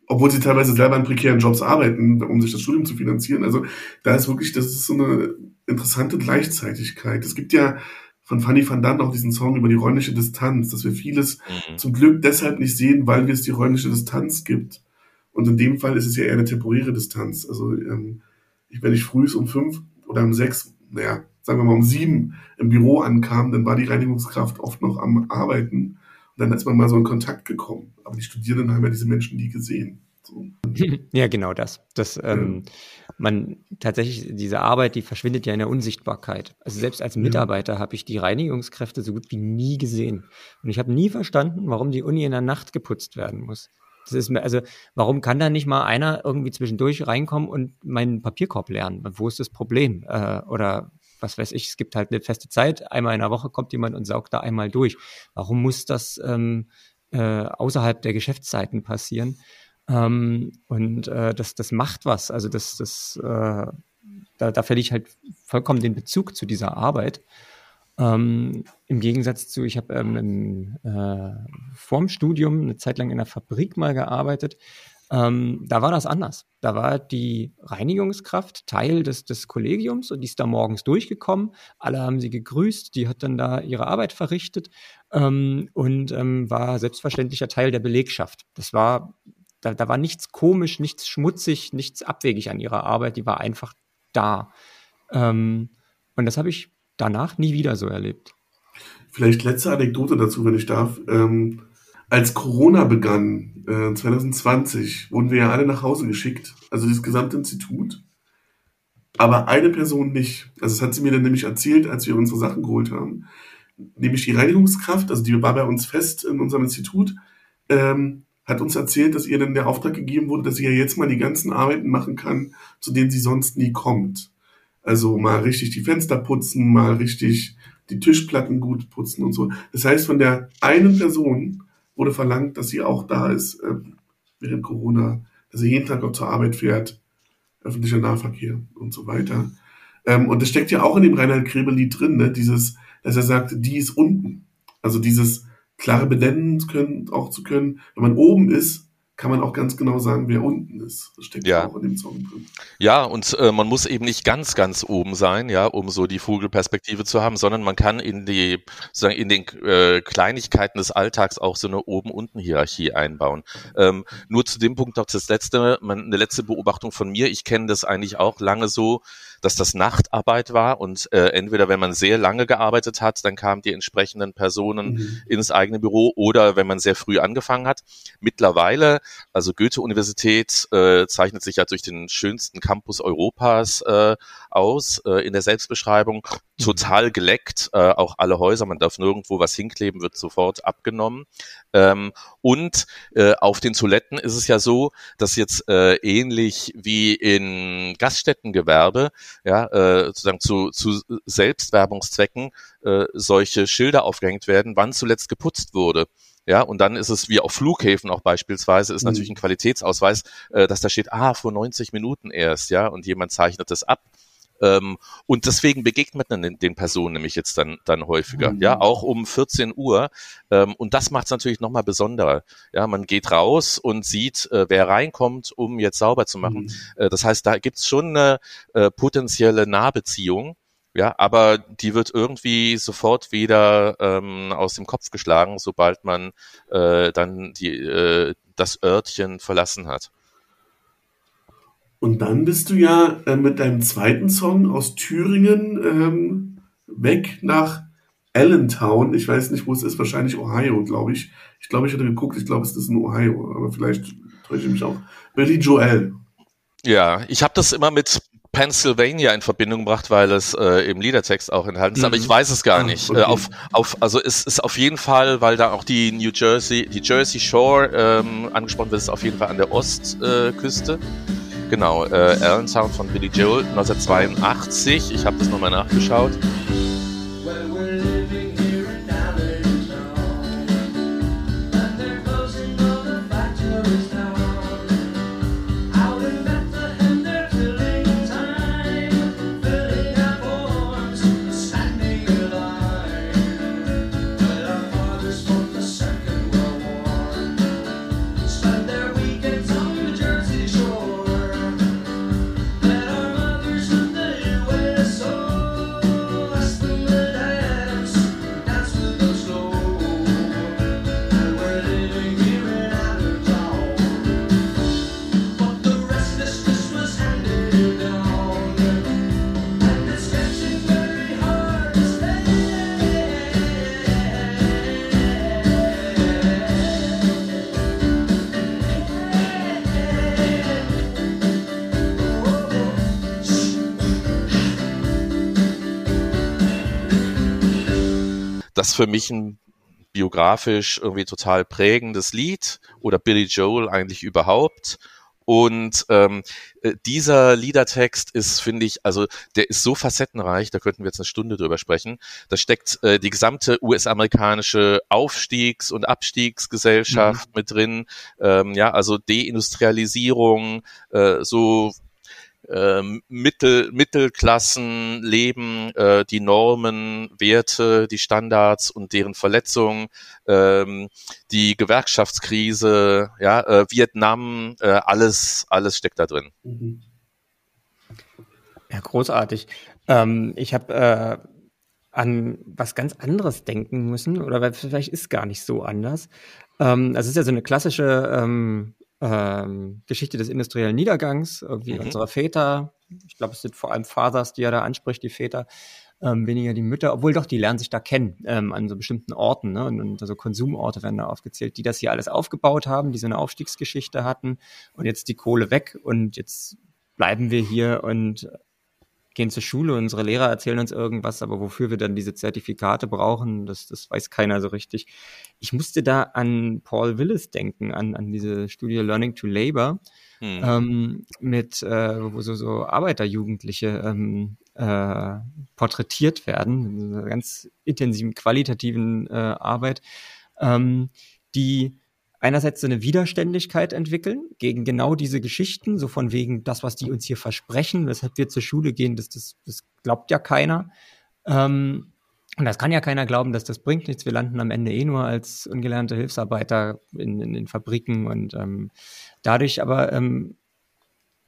Speaker 3: obwohl sie teilweise selber in prekären Jobs arbeiten, um sich das Studium zu finanzieren. Also da ist wirklich, das ist so eine interessante Gleichzeitigkeit. Es gibt ja von Fanny van Dann auch diesen Song über die räumliche Distanz, dass wir vieles mhm. zum Glück deshalb nicht sehen, weil es die räumliche Distanz gibt. Und in dem Fall ist es ja eher eine temporäre Distanz. Also ähm, wenn ich früh um fünf oder um sechs, naja, sagen wir mal um sieben im Büro ankam, dann war die Reinigungskraft oft noch am Arbeiten dann ist man mal so in Kontakt gekommen. Aber die Studierenden haben ja diese Menschen nie gesehen. So.
Speaker 5: Ja, genau das. Das, ähm, man tatsächlich, diese Arbeit, die verschwindet ja in der Unsichtbarkeit. Also selbst als Mitarbeiter ja. habe ich die Reinigungskräfte so gut wie nie gesehen. Und ich habe nie verstanden, warum die Uni in der Nacht geputzt werden muss. Das ist mir, also, warum kann da nicht mal einer irgendwie zwischendurch reinkommen und meinen Papierkorb lernen? Wo ist das Problem? Äh, oder was weiß ich, es gibt halt eine feste Zeit, einmal in der Woche kommt jemand und saugt da einmal durch. Warum muss das ähm, äh, außerhalb der Geschäftszeiten passieren? Ähm, und äh, das, das macht was. Also das, das, äh, da, da verliere ich halt vollkommen den Bezug zu dieser Arbeit. Ähm, Im Gegensatz zu, ich habe ähm, äh, vorm Studium eine Zeit lang in einer Fabrik mal gearbeitet. Ähm, da war das anders. Da war die Reinigungskraft Teil des, des Kollegiums und die ist da morgens durchgekommen. Alle haben sie gegrüßt, die hat dann da ihre Arbeit verrichtet ähm, und ähm, war selbstverständlicher Teil der Belegschaft. Das war, da, da war nichts komisch, nichts schmutzig, nichts abwegig an ihrer Arbeit, die war einfach da. Ähm, und das habe ich danach nie wieder so erlebt.
Speaker 3: Vielleicht letzte Anekdote dazu, wenn ich darf. Ähm, als Corona begann, äh, 2020, wurden wir ja alle nach Hause geschickt, also das gesamte Institut. Aber eine Person nicht. Also das hat sie mir dann nämlich erzählt, als wir unsere Sachen geholt haben. Nämlich die Reinigungskraft, also die war bei uns fest in unserem Institut, ähm, hat uns erzählt, dass ihr dann der Auftrag gegeben wurde, dass sie ja jetzt mal die ganzen Arbeiten machen kann, zu denen sie sonst nie kommt. Also mal richtig die Fenster putzen, mal richtig die Tischplatten gut putzen und so. Das heißt, von der einen Person wurde verlangt, dass sie auch da ist äh, während Corona, dass sie jeden Tag auch zur Arbeit fährt, öffentlicher Nahverkehr und so weiter. Ähm, und das steckt ja auch in dem Reinhard Grebe-Lied drin, ne? dieses, dass er sagt, die ist unten. Also dieses klare benennen können, auch zu können, wenn man oben ist, kann man auch ganz genau sagen, wer unten ist. Das steckt ja auch in dem Song drin.
Speaker 1: Ja, und äh, man muss eben nicht ganz, ganz oben sein, ja, um so die Vogelperspektive zu haben, sondern man kann in die, sozusagen in den äh, Kleinigkeiten des Alltags auch so eine Oben-Unten-Hierarchie einbauen. Ähm, nur zu dem Punkt noch das letzte, man, eine letzte Beobachtung von mir. Ich kenne das eigentlich auch lange so, dass das Nachtarbeit war und äh, entweder wenn man sehr lange gearbeitet hat, dann kamen die entsprechenden Personen mhm. ins eigene Büro oder wenn man sehr früh angefangen hat. Mittlerweile, also Goethe-Universität äh, zeichnet sich ja durch den schönsten Campus Europas äh, aus äh, in der Selbstbeschreibung, mhm. total geleckt, äh, auch alle Häuser, man darf nirgendwo was hinkleben, wird sofort abgenommen. Ähm, und äh, auf den Toiletten ist es ja so, dass jetzt äh, ähnlich wie in Gaststättengewerbe, ja, äh, sozusagen zu, zu Selbstwerbungszwecken äh, solche Schilder aufgehängt werden, wann zuletzt geputzt wurde. Ja, und dann ist es wie auf Flughäfen auch beispielsweise, ist mhm. natürlich ein Qualitätsausweis, äh, dass da steht, ah, vor 90 Minuten erst, ja, und jemand zeichnet das ab. Ähm, und deswegen begegnet man den, den, Personen nämlich jetzt dann, dann häufiger, mhm. ja, auch um 14 Uhr. Ähm, und das macht es natürlich nochmal besonderer. Ja, man geht raus und sieht, äh, wer reinkommt, um jetzt sauber zu machen. Mhm. Äh, das heißt, da gibt's schon eine äh, potenzielle Nahbeziehung. Ja, aber die wird irgendwie sofort wieder ähm, aus dem Kopf geschlagen, sobald man äh, dann die, äh, das Örtchen verlassen hat.
Speaker 3: Und dann bist du ja äh, mit deinem zweiten Song aus Thüringen ähm, weg nach Allentown. Ich weiß nicht, wo es ist. Wahrscheinlich Ohio, glaube ich. Ich glaube, ich hatte geguckt. Ich glaube, es ist in Ohio. Aber vielleicht täusche ich mich auch. Billy Joel.
Speaker 1: Ja, ich habe das immer mit Pennsylvania in Verbindung gebracht, weil es äh, im Liedertext auch enthalten ist, mhm. aber ich weiß es gar ah, nicht. Okay. Äh, auf, auf, also es ist auf jeden Fall, weil da auch die New Jersey, die Jersey Shore ähm, angesprochen wird, ist auf jeden Fall an der Ostküste. Äh, Genau, äh, Allentown von Billy Joel 1982. Ich habe das nochmal nachgeschaut. Das für mich ein biografisch irgendwie total prägendes Lied oder Billy Joel eigentlich überhaupt. Und ähm, äh, dieser Liedertext ist, finde ich, also der ist so facettenreich, da könnten wir jetzt eine Stunde drüber sprechen. Da steckt äh, die gesamte US-amerikanische Aufstiegs- und Abstiegsgesellschaft mhm. mit drin. Ähm, ja, also Deindustrialisierung, äh, so ähm, Mittel, Mittelklassen leben, äh, die Normen, Werte, die Standards und deren Verletzung, ähm, die Gewerkschaftskrise, ja, äh, Vietnam, äh, alles, alles steckt da drin.
Speaker 5: Ja, großartig. Ähm, ich habe äh, an was ganz anderes denken müssen, oder vielleicht ist gar nicht so anders. Ähm, das ist ja so eine klassische ähm, Geschichte des industriellen Niedergangs, irgendwie mhm. unserer Väter. Ich glaube, es sind vor allem Fathers, die er da anspricht, die Väter, ähm, weniger die Mütter, obwohl doch, die lernen sich da kennen ähm, an so bestimmten Orten. Ne? Und, und also Konsumorte werden da aufgezählt, die das hier alles aufgebaut haben, die so eine Aufstiegsgeschichte hatten und jetzt die Kohle weg und jetzt bleiben wir hier und gehen zur Schule, unsere Lehrer erzählen uns irgendwas, aber wofür wir dann diese Zertifikate brauchen, das, das weiß keiner so richtig. Ich musste da an Paul Willis denken, an, an diese Studie Learning to Labor, hm. ähm, mit, äh, wo so, so Arbeiterjugendliche ähm, äh, porträtiert werden, in einer ganz intensiven, qualitativen äh, Arbeit, ähm, die einerseits so eine Widerständigkeit entwickeln gegen genau diese Geschichten, so von wegen das, was die uns hier versprechen, weshalb wir zur Schule gehen, das, das, das glaubt ja keiner. Ähm, und das kann ja keiner glauben, dass das bringt nichts. Wir landen am Ende eh nur als ungelernte Hilfsarbeiter in, in den Fabriken und ähm, dadurch aber ähm,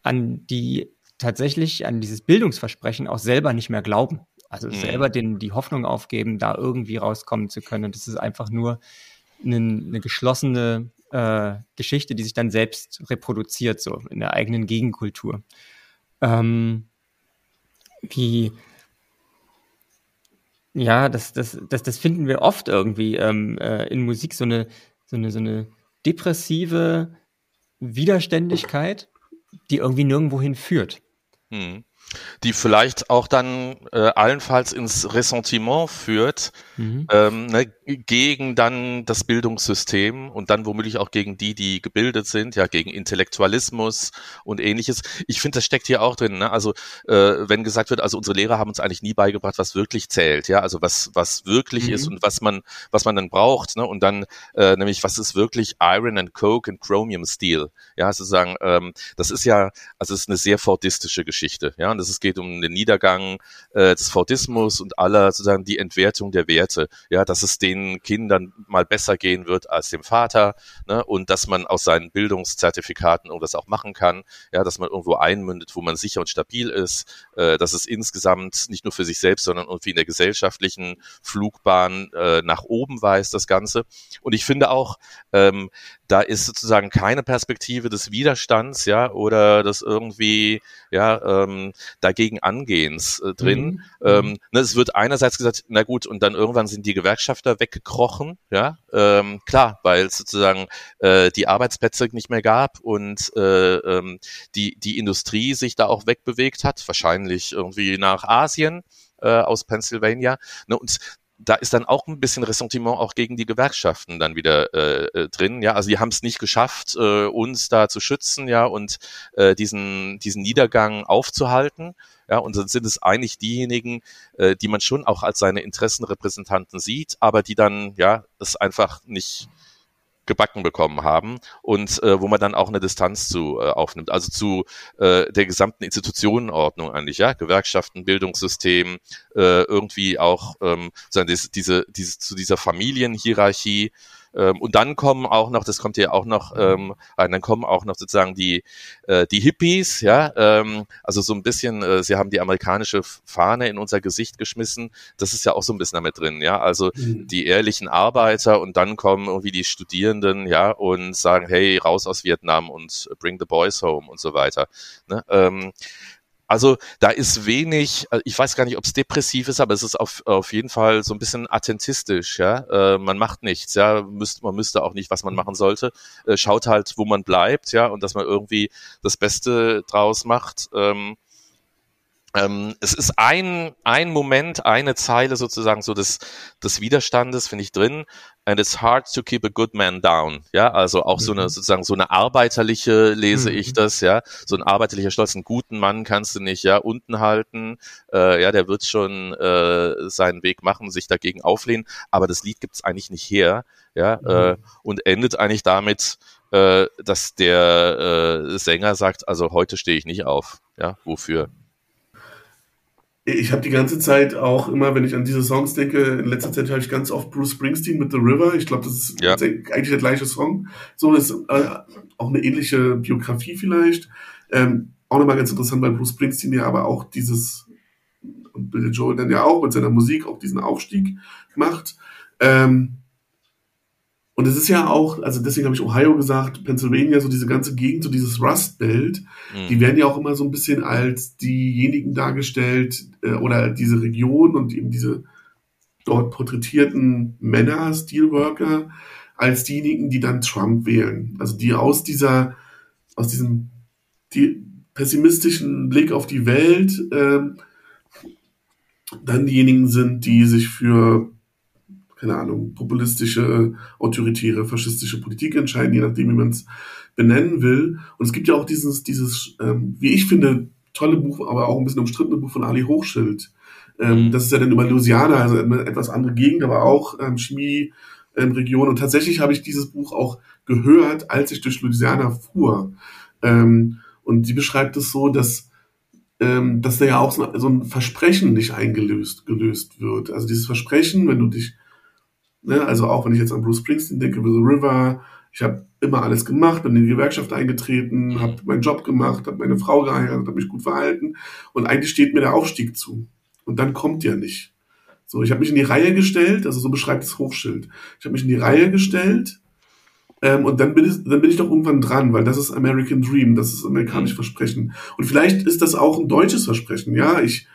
Speaker 5: an die tatsächlich an dieses Bildungsversprechen auch selber nicht mehr glauben. Also mhm. selber den, die Hoffnung aufgeben, da irgendwie rauskommen zu können. Das ist einfach nur eine, eine geschlossene äh, Geschichte, die sich dann selbst reproduziert, so in der eigenen Gegenkultur. Ähm, wie, ja, das, das, das, das finden wir oft irgendwie ähm, äh, in Musik, so eine, so eine, so eine depressive Widerständigkeit, die irgendwie nirgendwo hinführt.
Speaker 1: Hm die vielleicht auch dann äh, allenfalls ins Ressentiment führt mhm. ähm, ne, gegen dann das Bildungssystem und dann womöglich auch gegen die, die gebildet sind, ja gegen Intellektualismus und ähnliches. Ich finde, das steckt hier auch drin. Ne? Also äh, wenn gesagt wird, also unsere Lehrer haben uns eigentlich nie beigebracht, was wirklich zählt, ja, also was was wirklich mhm. ist und was man was man dann braucht, ne? Und dann äh, nämlich was ist wirklich Iron and Coke and Chromium Steel, ja, sozusagen. Ähm, das ist ja, also es ist eine sehr fordistische Geschichte, ja, und es geht um den Niedergang äh, des Fordismus und aller sozusagen die Entwertung der Werte, ja, dass es den Kindern mal besser gehen wird als dem Vater, ne, und dass man aus seinen Bildungszertifikaten irgendwas auch machen kann, ja, dass man irgendwo einmündet, wo man sicher und stabil ist, äh, dass es insgesamt nicht nur für sich selbst, sondern irgendwie in der gesellschaftlichen Flugbahn äh, nach oben weiß, das Ganze. Und ich finde auch, ähm, da ist sozusagen keine Perspektive des Widerstands, ja, oder des irgendwie, ja, ähm, dagegen Angehens äh, drin. Mhm. Ähm, ne, es wird einerseits gesagt, na gut, und dann irgendwann sind die Gewerkschafter weggekrochen, ja, ähm, klar, weil es sozusagen äh, die Arbeitsplätze nicht mehr gab und äh, ähm, die, die Industrie sich da auch wegbewegt hat, wahrscheinlich irgendwie nach Asien äh, aus Pennsylvania. Ne, und da ist dann auch ein bisschen Ressentiment auch gegen die Gewerkschaften dann wieder äh, äh drin. Ja, also die haben es nicht geschafft, äh, uns da zu schützen, ja, und äh, diesen diesen Niedergang aufzuhalten. Ja, und dann sind es eigentlich diejenigen, äh, die man schon auch als seine Interessenrepräsentanten sieht, aber die dann ja es einfach nicht gebacken bekommen haben und äh, wo man dann auch eine Distanz zu äh, aufnimmt, also zu äh, der gesamten Institutionenordnung eigentlich, ja, Gewerkschaften, Bildungssystem, äh, irgendwie auch ähm, diese, diese, diese, zu dieser Familienhierarchie, ähm, und dann kommen auch noch, das kommt ja auch noch ähm, rein, dann kommen auch noch sozusagen die, äh, die Hippies, ja, ähm, also so ein bisschen, äh, sie haben die amerikanische Fahne in unser Gesicht geschmissen. Das ist ja auch so ein bisschen damit drin, ja. Also mhm. die ehrlichen Arbeiter und dann kommen irgendwie die Studierenden, ja, und sagen, hey, raus aus Vietnam und bring the boys home und so weiter. Ne? Ähm, also da ist wenig, äh, ich weiß gar nicht, ob es depressiv ist, aber es ist auf, auf jeden Fall so ein bisschen attentistisch, ja. Äh, man macht nichts, ja, müsst, man müsste auch nicht, was man machen sollte. Äh, schaut halt, wo man bleibt, ja, und dass man irgendwie das Beste draus macht. Ähm, ähm, es ist ein, ein Moment, eine Zeile sozusagen so des, des Widerstandes, finde ich drin. And it's hard to keep a good man down. Ja, also auch mhm. so eine, mhm. sozusagen so eine arbeiterliche, lese mhm. ich das, ja. So ein arbeiterlicher Stolz, einen guten Mann kannst du nicht, ja, unten halten. Äh, ja, der wird schon äh, seinen Weg machen, sich dagegen auflehnen. Aber das Lied gibt's eigentlich nicht her, ja, mhm. äh, und endet eigentlich damit, äh, dass der äh, Sänger sagt, also heute stehe ich nicht auf. Ja, wofür?
Speaker 3: Ich habe die ganze Zeit auch immer, wenn ich an diese Songs denke, in letzter Zeit habe ich ganz oft Bruce Springsteen mit The River. Ich glaube, das ist ja. eigentlich der gleiche Song. So ist äh, auch eine ähnliche Biografie vielleicht. Ähm, auch nochmal ganz interessant, weil Bruce Springsteen ja aber auch dieses und Billy Joel dann ja auch mit seiner Musik auch diesen Aufstieg macht. Ähm, und es ist ja auch, also deswegen habe ich Ohio gesagt, Pennsylvania, so diese ganze Gegend, so dieses Rust Belt, mhm. die werden ja auch immer so ein bisschen als diejenigen dargestellt äh, oder diese Region und eben diese dort porträtierten Männer, Steelworker, als diejenigen, die dann Trump wählen. Also die aus dieser, aus diesem die pessimistischen Blick auf die Welt äh, dann diejenigen sind, die sich für, keine Ahnung, populistische, autoritäre, faschistische Politik entscheiden, je nachdem, wie man es benennen will. Und es gibt ja auch dieses, dieses, ähm, wie ich finde, tolle Buch, aber auch ein bisschen umstrittene Buch von Ali Hochschild. Ähm, mhm. Das ist ja dann über Louisiana, also eine etwas andere Gegend, aber auch ähm, Chemie, ähm, Region. Und tatsächlich habe ich dieses Buch auch gehört, als ich durch Louisiana fuhr. Ähm, und sie beschreibt es so, dass, ähm, dass da ja auch so, so ein Versprechen nicht eingelöst gelöst wird. Also dieses Versprechen, wenn du dich, ne, also auch wenn ich jetzt an Bruce Springsteen denke, The River, ich habe immer alles gemacht, bin in die Gewerkschaft eingetreten, habe meinen Job gemacht, habe meine Frau geheiratet, habe mich gut verhalten und eigentlich steht mir der Aufstieg zu. Und dann kommt der nicht. So, ich habe mich in die Reihe gestellt, also so beschreibt das Hochschild. Ich habe mich in die Reihe gestellt ähm, und dann bin, ich, dann bin ich doch irgendwann dran, weil das ist American Dream, das ist amerikanisches mhm. Versprechen. Und vielleicht ist das auch ein deutsches Versprechen. Ja, ich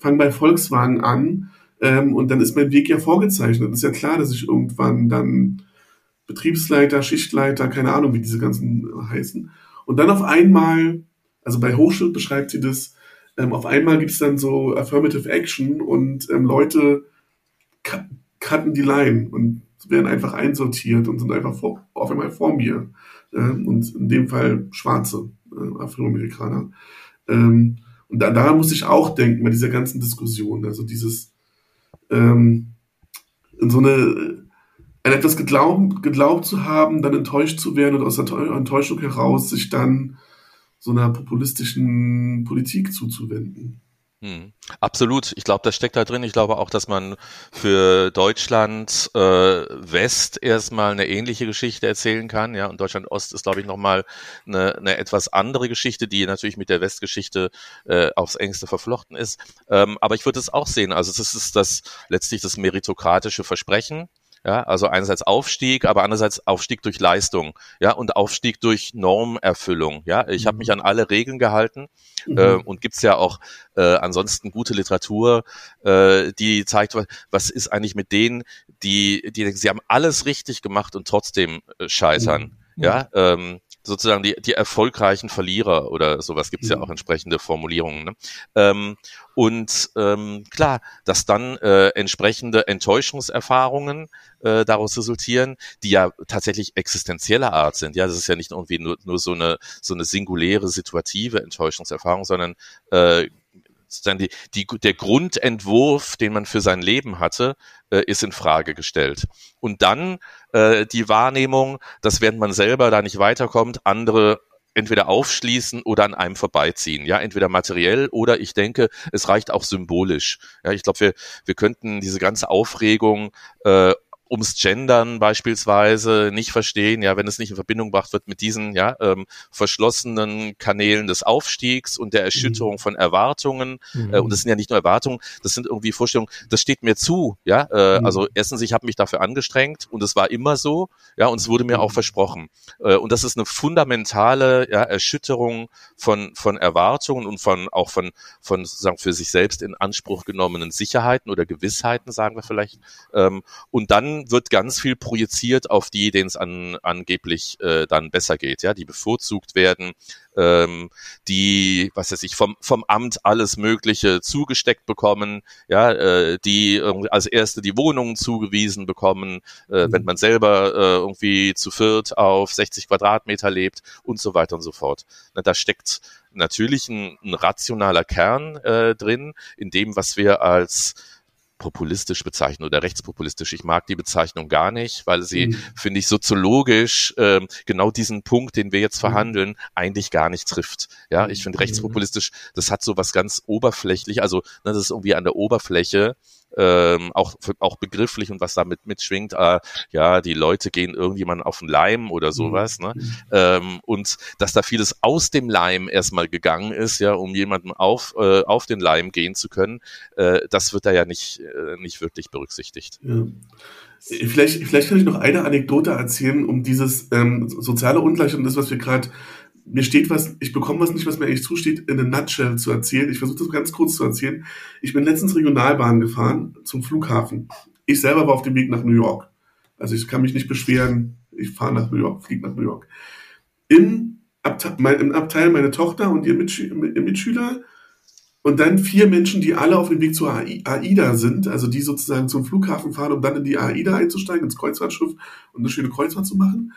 Speaker 3: fange bei Volkswagen an ähm, und dann ist mein Weg ja vorgezeichnet. Ist ja klar, dass ich irgendwann dann Betriebsleiter, Schichtleiter, keine Ahnung, wie diese ganzen heißen. Und dann auf einmal, also bei Hochschild beschreibt sie das, ähm, auf einmal gibt es dann so Affirmative Action und ähm, Leute cutten die Line und werden einfach einsortiert und sind einfach vor, auf einmal vor mir. Ähm, und in dem Fall Schwarze äh, Afroamerikaner. Ähm, und da, daran muss ich auch denken bei dieser ganzen Diskussion. Also dieses ähm, in so eine an etwas geglaubt, geglaubt zu haben, dann enttäuscht zu werden und aus der Enttäuschung heraus sich dann so einer populistischen Politik zuzuwenden.
Speaker 1: Hm. Absolut. Ich glaube, das steckt da drin. Ich glaube auch, dass man für Deutschland äh, West erstmal eine ähnliche Geschichte erzählen kann. Ja, und Deutschland Ost ist, glaube ich, nochmal eine, eine etwas andere Geschichte, die natürlich mit der Westgeschichte äh, aufs engste verflochten ist. Ähm, aber ich würde es auch sehen. Also es ist das letztlich das meritokratische Versprechen ja, also einerseits Aufstieg, aber andererseits Aufstieg durch Leistung, ja, und Aufstieg durch Normerfüllung. Ja, ich mhm. habe mich an alle Regeln gehalten mhm. äh, und gibt's ja auch äh, ansonsten gute Literatur, äh, die zeigt, was, was ist eigentlich mit denen, die, die denken, sie haben alles richtig gemacht und trotzdem äh, scheitern. Mhm. Ja, ähm, sozusagen die, die erfolgreichen Verlierer oder sowas gibt es ja. ja auch entsprechende Formulierungen. Ne? Ähm, und ähm, klar, dass dann äh, entsprechende Enttäuschungserfahrungen äh, daraus resultieren, die ja tatsächlich existenzieller Art sind. Ja, das ist ja nicht irgendwie nur, nur so eine so eine singuläre situative Enttäuschungserfahrung, sondern äh, sozusagen die, die, der Grundentwurf, den man für sein Leben hatte, äh, ist in Frage gestellt. Und dann äh, die Wahrnehmung, dass während man selber da nicht weiterkommt, andere entweder aufschließen oder an einem vorbeiziehen. Ja, entweder materiell oder ich denke, es reicht auch symbolisch. Ja, ich glaube, wir, wir könnten diese ganze Aufregung äh, ums Gendern beispielsweise nicht verstehen, ja, wenn es nicht in Verbindung gebracht wird mit diesen ja ähm, verschlossenen Kanälen des Aufstiegs und der Erschütterung mhm. von Erwartungen. Mhm. Äh, und das sind ja nicht nur Erwartungen, das sind irgendwie Vorstellungen, das steht mir zu, ja. Äh, mhm. Also erstens, ich habe mich dafür angestrengt und es war immer so, ja, und es wurde mir auch mhm. versprochen. Äh, und das ist eine fundamentale ja, Erschütterung von von Erwartungen und von auch von von sozusagen für sich selbst in Anspruch genommenen Sicherheiten oder Gewissheiten, sagen wir vielleicht. Ähm, und dann wird ganz viel projiziert auf die, denen es an, angeblich äh, dann besser geht, ja, die bevorzugt werden, ähm, die, was weiß ich, vom, vom Amt alles Mögliche zugesteckt bekommen, ja, äh, die als erste die Wohnungen zugewiesen bekommen, äh, mhm. wenn man selber äh, irgendwie zu viert auf 60 Quadratmeter lebt und so weiter und so fort. Na, da steckt natürlich ein, ein rationaler Kern äh, drin, in dem, was wir als populistisch bezeichnen oder rechtspopulistisch. Ich mag die Bezeichnung gar nicht, weil sie, mhm. finde ich, soziologisch äh, genau diesen Punkt, den wir jetzt mhm. verhandeln, mhm. eigentlich gar nicht trifft. Ja, ich finde mhm. rechtspopulistisch, das hat so was ganz oberflächlich, also ne, das ist irgendwie an der Oberfläche ähm, auch, auch begrifflich und was damit mitschwingt, äh, ja, die Leute gehen irgendjemand auf den Leim oder sowas, ne? Mhm. Ähm, und dass da vieles aus dem Leim erstmal gegangen ist, ja, um jemanden auf, äh, auf den Leim gehen zu können, äh, das wird da ja nicht, äh, nicht wirklich berücksichtigt. Ja.
Speaker 3: Vielleicht, vielleicht kann ich noch eine Anekdote erzählen, um dieses ähm, soziale Ungleichheit und das, was wir gerade mir steht was, ich bekomme was nicht, was mir eigentlich zusteht, in a nutshell zu erzählen. Ich versuche das ganz kurz zu erzählen. Ich bin letztens Regionalbahn gefahren zum Flughafen. Ich selber war auf dem Weg nach New York. Also ich kann mich nicht beschweren. Ich fahre nach New York, fliege nach New York. Im, Abte mein, Im Abteil meine Tochter und ihr, Mitschü Mitschüler und dann vier Menschen, die alle auf dem Weg zur AIDA sind, also die sozusagen zum Flughafen fahren, um dann in die AIDA einzusteigen, ins Kreuzfahrtschiff und eine schöne Kreuzfahrt zu machen.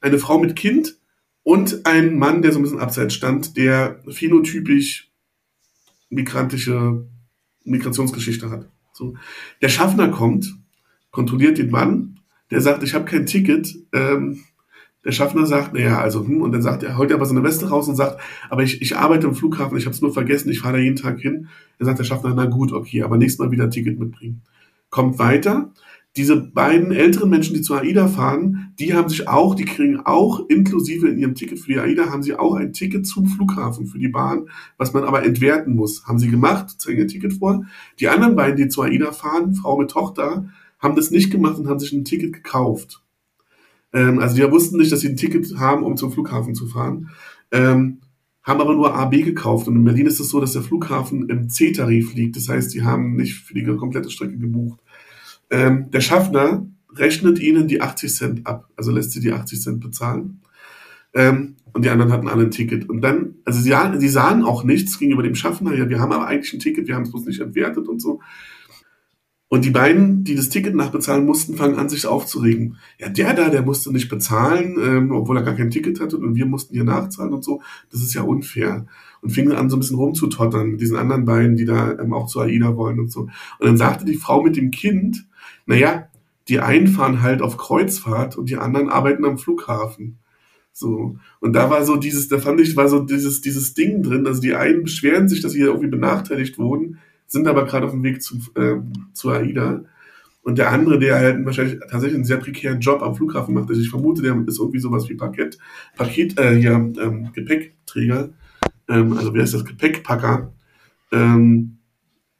Speaker 3: Eine Frau mit Kind und ein Mann, der so ein bisschen abseits stand, der phänotypisch migrantische Migrationsgeschichte hat. So. Der Schaffner kommt, kontrolliert den Mann, der sagt, ich habe kein Ticket, ähm, der Schaffner sagt, naja, also, hm, und dann sagt er, holt er aber seine Weste raus und sagt, aber ich, ich arbeite im Flughafen, ich habe es nur vergessen, ich fahre da jeden Tag hin. Dann sagt der Schaffner, na gut, okay, aber nächstes Mal wieder ein Ticket mitbringen. Kommt weiter. Diese beiden älteren Menschen, die zur AIDA fahren, die haben sich auch, die kriegen auch inklusive in ihrem Ticket für die AIDA, haben sie auch ein Ticket zum Flughafen für die Bahn, was man aber entwerten muss. Haben sie gemacht, zeigen ihr Ticket vor. Die anderen beiden, die zur AIDA fahren, Frau mit Tochter, haben das nicht gemacht und haben sich ein Ticket gekauft. Ähm, also die wussten nicht, dass sie ein Ticket haben, um zum Flughafen zu fahren. Ähm, haben aber nur AB gekauft. Und in Berlin ist es so, dass der Flughafen im C-Tarif liegt. Das heißt, die haben nicht für die komplette Strecke gebucht. Ähm, der Schaffner rechnet ihnen die 80 Cent ab. Also lässt sie die 80 Cent bezahlen. Ähm, und die anderen hatten alle ein Ticket. Und dann, also sie, sie sahen auch nichts gegenüber dem Schaffner. Ja, wir haben aber eigentlich ein Ticket, wir haben es bloß nicht entwertet und so. Und die beiden, die das Ticket nachbezahlen mussten, fangen an, sich aufzuregen. Ja, der da, der musste nicht bezahlen, ähm, obwohl er gar kein Ticket hatte und wir mussten hier nachzahlen und so. Das ist ja unfair. Und fingen an, so ein bisschen rumzutottern mit diesen anderen beiden, die da ähm, auch zu AIDA wollen und so. Und dann sagte die Frau mit dem Kind, naja, die einen fahren halt auf Kreuzfahrt und die anderen arbeiten am Flughafen. So. Und da war so dieses, da fand ich, war so dieses, dieses Ding drin. Also die einen beschweren sich, dass sie irgendwie benachteiligt wurden sind aber gerade auf dem Weg zu, äh, zu AIDA. Und der andere, der halt wahrscheinlich tatsächlich einen sehr prekären Job am Flughafen macht, also ich vermute, der ist irgendwie sowas wie Paket, Paket, äh, ja, ähm, Gepäckträger, ähm, also wer ist das, Gepäckpacker, ähm,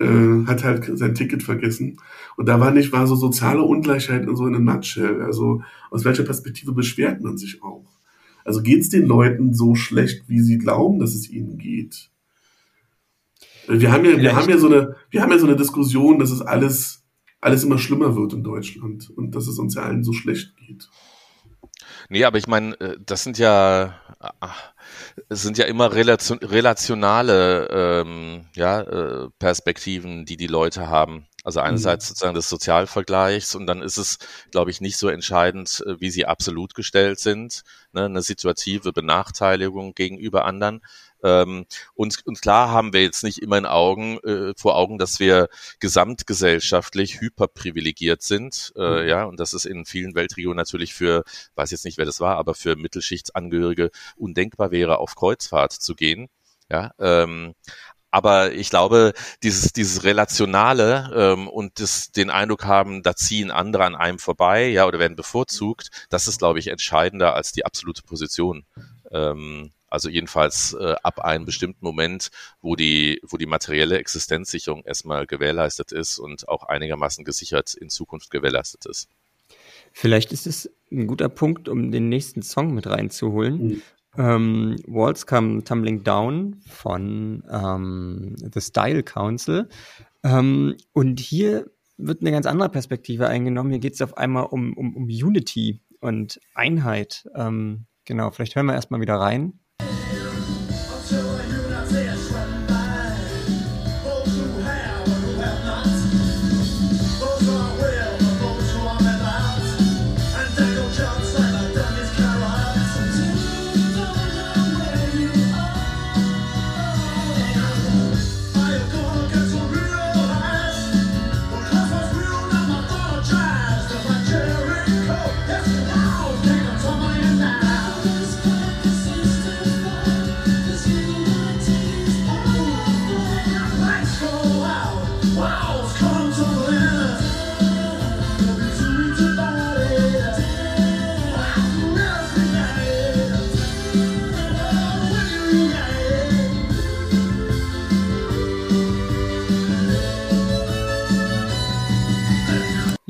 Speaker 3: äh, hat halt sein Ticket vergessen. Und da war nicht, war so soziale Ungleichheit in so in einer Nutshell. Also aus welcher Perspektive beschwert man sich auch? Also geht's den Leuten so schlecht, wie sie glauben, dass es ihnen geht? Wir haben ja, wir haben ja so eine, wir haben ja so eine Diskussion, dass es alles, alles immer schlimmer wird in Deutschland und dass es uns ja allen so schlecht geht.
Speaker 1: Nee, aber ich meine, äh, das sind ja, es sind ja immer relation, relationale ähm, ja, äh, Perspektiven, die die Leute haben. Also einerseits mhm. sozusagen des Sozialvergleichs und dann ist es, glaube ich, nicht so entscheidend, äh, wie sie absolut gestellt sind, ne, eine situative Benachteiligung gegenüber anderen, ähm, und, und klar haben wir jetzt nicht immer in Augen, äh, vor Augen, dass wir gesamtgesellschaftlich hyperprivilegiert sind, äh, mhm. ja, und das ist in vielen Weltregionen natürlich für, weiß jetzt nicht, wer das war, aber für Mittelschichtsangehörige undenkbar wäre, auf Kreuzfahrt zu gehen. Ja, ähm, aber ich glaube, dieses, dieses Relationale ähm, und das, den Eindruck haben, da ziehen andere an einem vorbei, ja, oder werden bevorzugt, das ist, glaube ich, entscheidender als die absolute Position. Ähm, also jedenfalls äh, ab einem bestimmten Moment, wo die, wo die materielle Existenzsicherung erstmal gewährleistet ist und auch einigermaßen gesichert in Zukunft gewährleistet ist.
Speaker 5: Vielleicht ist es ein guter Punkt, um den nächsten Song mit reinzuholen. Mhm. Ähm, Walls Come Tumbling Down von ähm, The Style Council. Ähm, und hier wird eine ganz andere Perspektive eingenommen. Hier geht es auf einmal um, um, um Unity und Einheit. Ähm, genau, vielleicht hören wir erstmal wieder rein.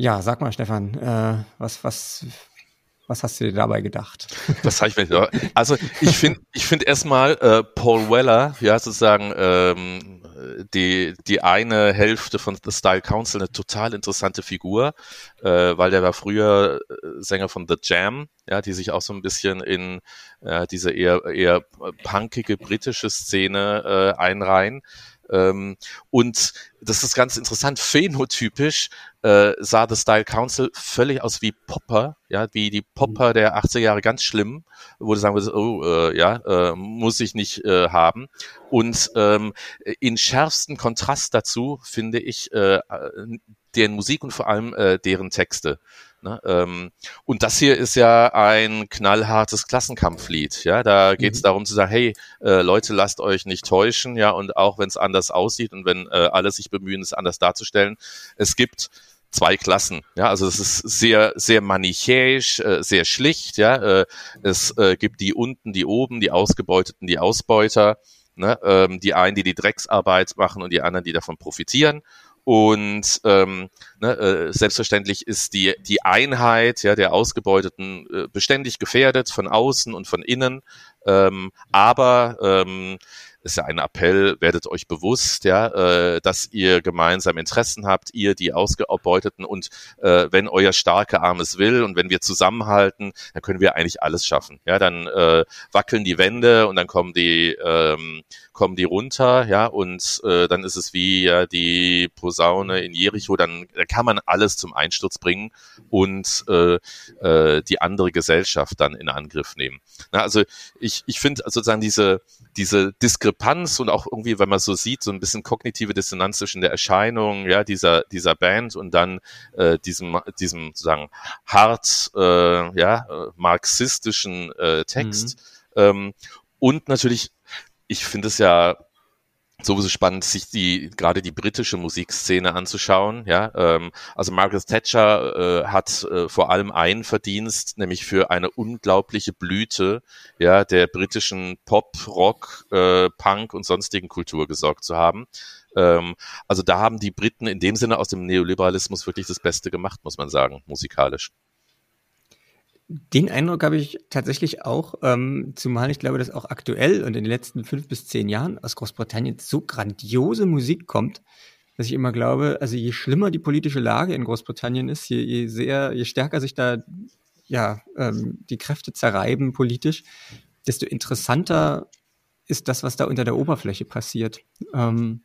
Speaker 5: Ja, sag mal, Stefan, äh, was, was, was hast du dir dabei gedacht?
Speaker 1: Was habe ich mir Also ich finde ich finde erstmal äh, Paul Weller, ja, sozusagen ähm, die, die eine Hälfte von The Style Council eine total interessante Figur, äh, weil der war früher äh, Sänger von The Jam, ja, die sich auch so ein bisschen in äh, diese eher, eher punkige britische Szene äh, einreihen. Ähm, und das ist ganz interessant, phänotypisch äh, sah The Style Council völlig aus wie Popper, ja, wie die Popper der 80er Jahre ganz schlimm, wo du sagen würdest, oh, äh, ja, äh, muss ich nicht äh, haben. Und ähm, in schärfsten Kontrast dazu finde ich äh, deren Musik und vor allem äh, deren Texte. Ne? Ähm, und das hier ist ja ein knallhartes Klassenkampflied. Ja, da geht es mhm. darum zu sagen, hey äh, Leute, lasst euch nicht täuschen, ja, und auch wenn es anders aussieht und wenn äh, alle sich bemühen, es anders darzustellen, es gibt zwei Klassen. Ja, also es ist sehr, sehr manichäisch, äh, sehr schlicht. Ja, äh, es äh, gibt die unten, die oben, die Ausgebeuteten, die Ausbeuter. Ne? Ähm, die einen, die die Drecksarbeit machen und die anderen, die davon profitieren. Und ähm, ne, äh, selbstverständlich ist die, die Einheit ja, der Ausgebeuteten äh, beständig gefährdet von außen und von innen. Ähm, aber ähm, ist ja ein Appell, werdet euch bewusst, ja, äh, dass ihr gemeinsam Interessen habt, ihr die Ausgebeuteten und äh, wenn euer starke Arm es will und wenn wir zusammenhalten, dann können wir eigentlich alles schaffen. Ja, dann äh, wackeln die Wände und dann kommen die ähm, kommen die runter, ja, und äh, dann ist es wie ja, die Posaune in Jericho, dann, dann kann man alles zum Einsturz bringen und äh, äh, die andere Gesellschaft dann in Angriff nehmen. Na, also ich, ich finde sozusagen diese, diese Diskrepanz und auch irgendwie, wenn man so sieht, so ein bisschen kognitive Dissonanz zwischen der Erscheinung ja, dieser, dieser Band und dann äh, diesem, diesem sozusagen hart äh, ja, äh, marxistischen äh, Text. Mhm. Ähm, und natürlich ich finde es ja sowieso spannend, sich die gerade die britische Musikszene anzuschauen. Ja, ähm, also Margaret Thatcher äh, hat äh, vor allem einen Verdienst, nämlich für eine unglaubliche Blüte ja der britischen Pop, Rock, äh, Punk und sonstigen Kultur gesorgt zu haben. Ähm, also da haben die Briten in dem Sinne aus dem Neoliberalismus wirklich das Beste gemacht, muss man sagen, musikalisch.
Speaker 5: Den Eindruck habe ich tatsächlich auch, ähm, zumal ich glaube, dass auch aktuell und in den letzten fünf bis zehn Jahren aus Großbritannien so grandiose Musik kommt, dass ich immer glaube, also je schlimmer die politische Lage in Großbritannien ist, je, je sehr, je stärker sich da ja ähm, die Kräfte zerreiben politisch, desto interessanter ist das, was da unter der Oberfläche passiert. Ähm,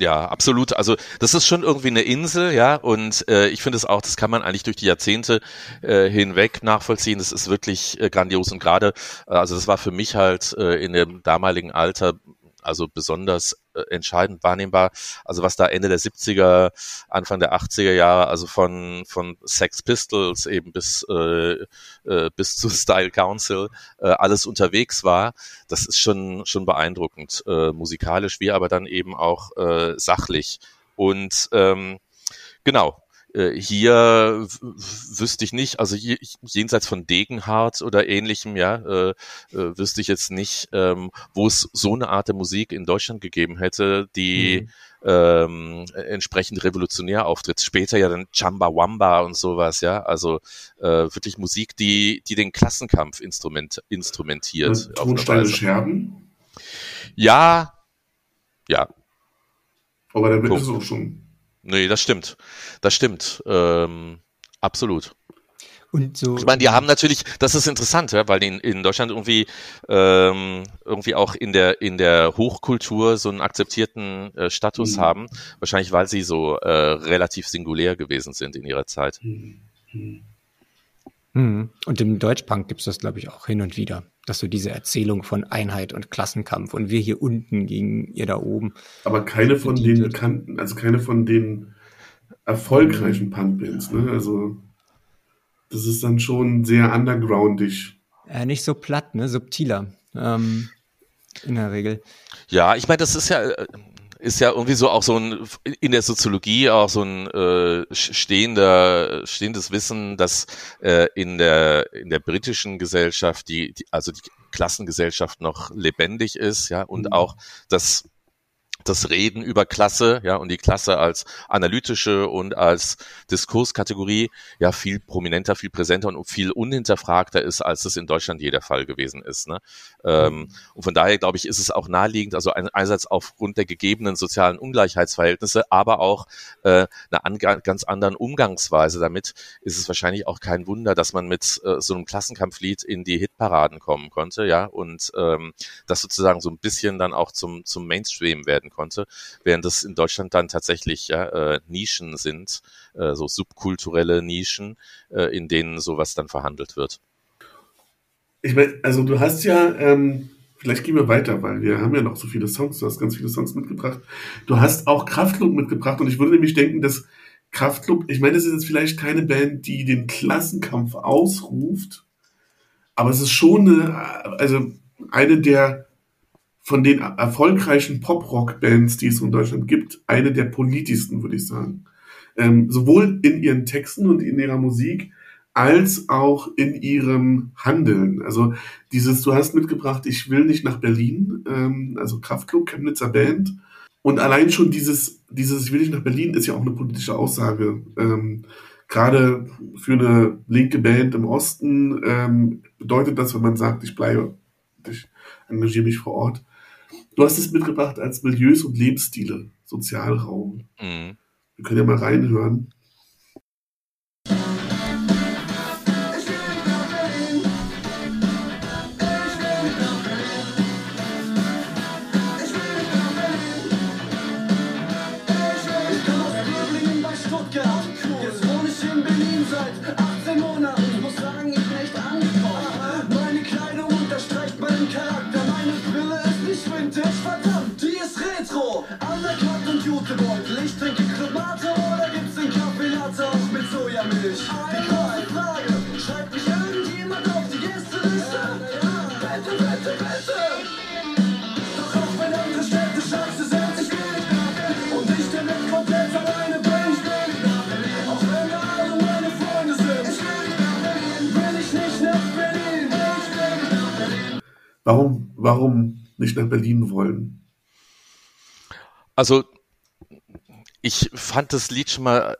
Speaker 1: ja, absolut. Also das ist schon irgendwie eine Insel, ja, und äh, ich finde es auch, das kann man eigentlich durch die Jahrzehnte äh, hinweg nachvollziehen. Das ist wirklich äh, grandios und gerade, äh, also das war für mich halt äh, in dem damaligen Alter also besonders entscheidend wahrnehmbar. Also was da Ende der 70er, Anfang der 80er Jahre, also von, von Sex Pistols eben bis, äh, äh, bis zu Style Council äh, alles unterwegs war, das ist schon, schon beeindruckend, äh, musikalisch, wie aber dann eben auch äh, sachlich. Und ähm, genau, äh, hier wüsste ich nicht, also jenseits von Degenhardt oder ähnlichem, ja, äh, äh, wüsste ich jetzt nicht, ähm, wo es so eine Art der Musik in Deutschland gegeben hätte, die mhm. ähm, entsprechend revolutionär auftritt. Später ja dann Chamba Wamba und sowas, ja, also äh, wirklich Musik, die, die den Klassenkampf instrument, instrumentiert.
Speaker 3: Tonsteine Scherben?
Speaker 1: Ja, ja.
Speaker 3: Aber der wird es auch schon
Speaker 1: Nee, das stimmt. Das stimmt. Ähm, absolut.
Speaker 5: Und so.
Speaker 1: Ich meine, die haben natürlich, das ist interessant, ja, weil die in, in Deutschland irgendwie ähm, irgendwie auch in der in der Hochkultur so einen akzeptierten äh, Status mhm. haben. Wahrscheinlich, weil sie so äh, relativ singulär gewesen sind in ihrer Zeit. Mhm.
Speaker 5: Mhm. Und im Deutschpunk gibt es das, glaube ich, auch hin und wieder, dass so diese Erzählung von Einheit und Klassenkampf und wir hier unten gegen ihr da oben.
Speaker 3: Aber keine von den bekannten, also keine von den erfolgreichen Punkbands, ne? Also das ist dann schon sehr undergroundig.
Speaker 5: Ja, nicht so platt, ne? Subtiler. Ähm, in der Regel.
Speaker 1: Ja, ich meine, das ist ja, äh, ist ja irgendwie so auch so ein in der Soziologie auch so ein äh, stehender stehendes Wissen, dass äh, in der in der britischen Gesellschaft die, die also die Klassengesellschaft noch lebendig ist, ja und mhm. auch das das Reden über Klasse, ja, und die Klasse als analytische und als Diskurskategorie ja viel prominenter, viel präsenter und viel unhinterfragter ist, als es in Deutschland je der Fall gewesen ist. Ne? Ähm, und von daher glaube ich, ist es auch naheliegend, also einerseits aufgrund der gegebenen sozialen Ungleichheitsverhältnisse, aber auch äh, einer ganz anderen Umgangsweise damit, ist es wahrscheinlich auch kein Wunder, dass man mit äh, so einem Klassenkampflied in die Hitparaden kommen konnte, ja, und ähm, das sozusagen so ein bisschen dann auch zum, zum Mainstream werden konnte, während es in Deutschland dann tatsächlich ja, äh, Nischen sind, äh, so subkulturelle Nischen, äh, in denen sowas dann verhandelt wird.
Speaker 3: Ich meine, also du hast ja, ähm, vielleicht gehen wir weiter, weil wir haben ja noch so viele Songs, du hast ganz viele Songs mitgebracht. Du hast auch Kraftklub mitgebracht und ich würde nämlich denken, dass Kraftklub, ich meine, das ist jetzt vielleicht keine Band, die den Klassenkampf ausruft, aber es ist schon eine, also eine der von den erfolgreichen Pop-Rock-Bands, die es in Deutschland gibt, eine der politischsten, würde ich sagen. Ähm, sowohl in ihren Texten und in ihrer Musik, als auch in ihrem Handeln. Also dieses, du hast mitgebracht, ich will nicht nach Berlin, ähm, also Kraftklub, Chemnitzer Band. Und allein schon dieses, dieses, ich will nicht nach Berlin, ist ja auch eine politische Aussage. Ähm, Gerade für eine linke Band im Osten ähm, bedeutet das, wenn man sagt, ich bleibe, ich engagiere mich vor Ort, Du hast es mitgebracht als Milieus und Lebensstile, Sozialraum. Mhm. Wir können ja mal reinhören. Warum, warum nicht nach Berlin wollen?
Speaker 1: Also, ich fand das Lied schon mal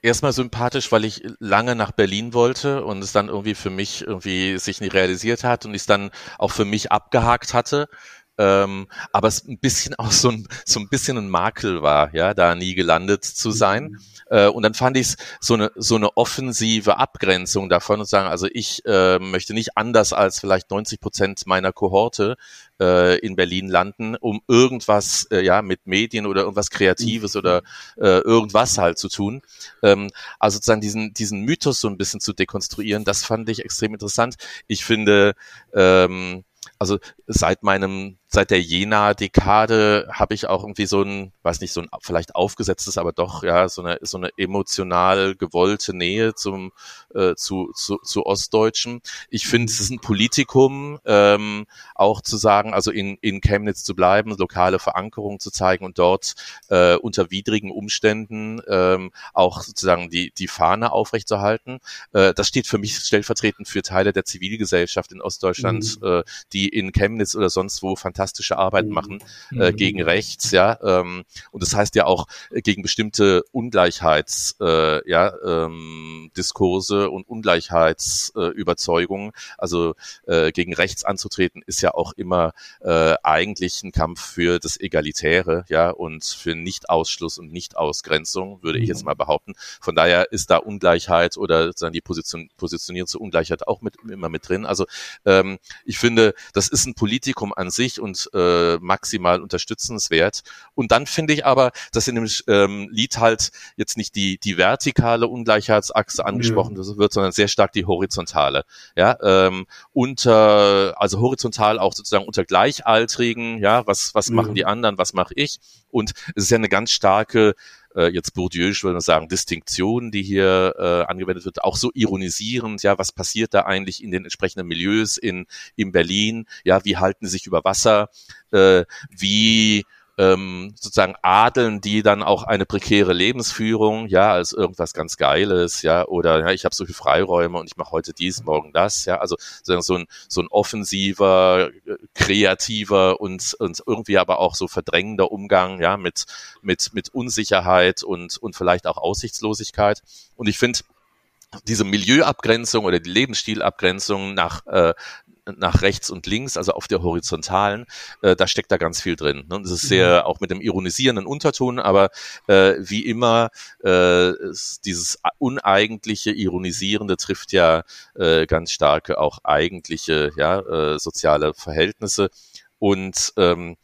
Speaker 1: erstmal sympathisch, weil ich lange nach Berlin wollte und es dann irgendwie für mich irgendwie sich nicht realisiert hat und ich es dann auch für mich abgehakt hatte. Ähm, aber es ein bisschen auch so ein, so ein bisschen ein Makel war, ja, da nie gelandet zu sein. Mhm. Äh, und dann fand ich es so eine, so eine offensive Abgrenzung davon und sagen, also ich äh, möchte nicht anders als vielleicht 90 Prozent meiner Kohorte äh, in Berlin landen, um irgendwas äh, ja mit Medien oder irgendwas Kreatives oder äh, irgendwas halt zu tun. Ähm, also sozusagen diesen, diesen Mythos so ein bisschen zu dekonstruieren, das fand ich extrem interessant. Ich finde, ähm, also seit meinem seit der Jena-Dekade habe ich auch irgendwie so ein, weiß nicht, so ein vielleicht aufgesetztes, aber doch ja so eine so eine emotional gewollte Nähe zum äh, zu, zu, zu Ostdeutschen. Ich finde, es ist ein Politikum, ähm, auch zu sagen, also in, in Chemnitz zu bleiben, lokale Verankerung zu zeigen und dort äh, unter widrigen Umständen ähm, auch sozusagen die, die Fahne aufrechtzuerhalten. Äh, das steht für mich stellvertretend für Teile der Zivilgesellschaft in Ostdeutschland, mhm. äh, die in Chemnitz oder sonst wo fantastisch fantastische Arbeit mhm. machen äh, mhm. gegen rechts, ja. Ähm, und das heißt ja auch äh, gegen bestimmte Ungleichheits, äh, ja, ähm, Diskurse und Ungleichheitsüberzeugungen. Äh, also äh, gegen rechts anzutreten, ist ja auch immer äh, eigentlich ein Kampf für das Egalitäre, ja, und für Nichtausschluss und Nichtausgrenzung, würde ich jetzt mhm. mal behaupten. Von daher ist da Ungleichheit oder sozusagen die Position, Positionierung zur Ungleichheit auch mit, immer mit drin. Also ähm, ich finde, das ist ein Politikum an sich und und äh, maximal unterstützenswert. Und dann finde ich aber, dass in dem ähm, Lied halt jetzt nicht die, die vertikale Ungleichheitsachse angesprochen ja. wird, sondern sehr stark die horizontale. Ja, ähm, unter, also horizontal auch sozusagen unter Gleichaltrigen, ja, was, was ja. machen die anderen, was mache ich? Und es ist ja eine ganz starke äh, jetzt Bourdieu, ich würde sagen, Distinktion, die hier äh, angewendet wird, auch so ironisierend, ja, was passiert da eigentlich in den entsprechenden Milieus in, in Berlin, ja, wie halten sie sich über Wasser, äh, wie ähm, sozusagen adeln die dann auch eine prekäre Lebensführung, ja, als irgendwas ganz Geiles, ja, oder ja, ich habe so viele Freiräume und ich mache heute dies, morgen das, ja, also so ein so ein offensiver, äh, kreativer und, und irgendwie aber auch so verdrängender Umgang, ja, mit mit mit Unsicherheit und und vielleicht auch Aussichtslosigkeit. Und ich finde diese Milieuabgrenzung oder die Lebensstilabgrenzung nach äh, nach rechts und links, also auf der horizontalen, äh, da steckt da ganz viel drin. Ne? Und das ist sehr mhm. auch mit dem ironisierenden Unterton, aber äh, wie immer äh, dieses uneigentliche Ironisierende trifft ja äh, ganz starke auch eigentliche ja äh, soziale Verhältnisse und ähm,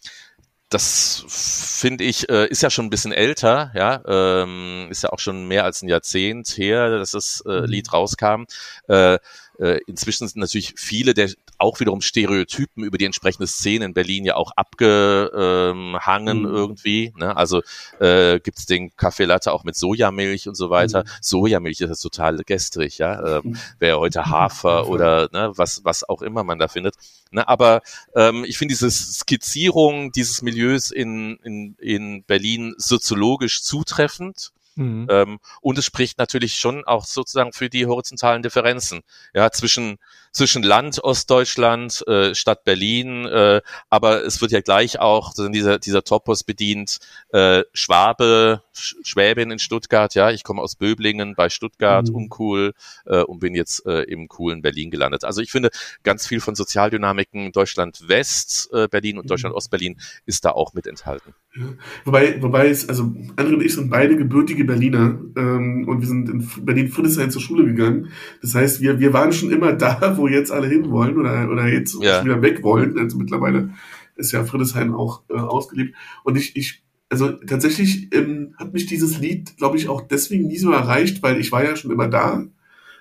Speaker 1: das finde ich, äh, ist ja schon ein bisschen älter, ja, ähm, ist ja auch schon mehr als ein Jahrzehnt her, dass das äh, mhm. Lied rauskam. Äh, äh, inzwischen sind natürlich viele der auch wiederum Stereotypen über die entsprechende Szene in Berlin ja auch abgehangen mhm. irgendwie. Ne? Also äh, gibt es den Kaffee Latte auch mit Sojamilch und so weiter. Mhm. Sojamilch ist total gestrig, ja. Ähm, mhm. Wäre heute Hafer oder ne, was, was auch immer man da findet. Ne? Aber ähm, ich finde diese Skizzierung dieses Milieus in, in, in Berlin soziologisch zutreffend. Mhm. Ähm, und es spricht natürlich schon auch sozusagen für die horizontalen Differenzen, ja, zwischen zwischen Land Ostdeutschland, äh, Stadt Berlin, äh, aber es wird ja gleich auch dieser, dieser Topos bedient, äh, Schwabe, Sch Schwäbin in Stuttgart, ja, ich komme aus Böblingen bei Stuttgart, mhm. uncool äh, und bin jetzt äh, im coolen Berlin gelandet. Also ich finde, ganz viel von Sozialdynamiken Deutschland West, äh, Berlin und mhm. Deutschland Ostberlin ist da auch mit enthalten.
Speaker 3: Ja. Wobei, wobei es, also André und ich sind beide gebürtige Berliner ähm, und wir sind in Berlin-Friedrichshain zur Schule gegangen. Das heißt, wir, wir waren schon immer da, wo jetzt alle hinwollen oder, oder jetzt ja. wieder weg wollen. Also mittlerweile ist ja Friedrichshain auch äh, ausgelebt. Und ich, ich, also tatsächlich ähm, hat mich dieses Lied, glaube ich, auch deswegen nie so erreicht, weil ich war ja schon immer da.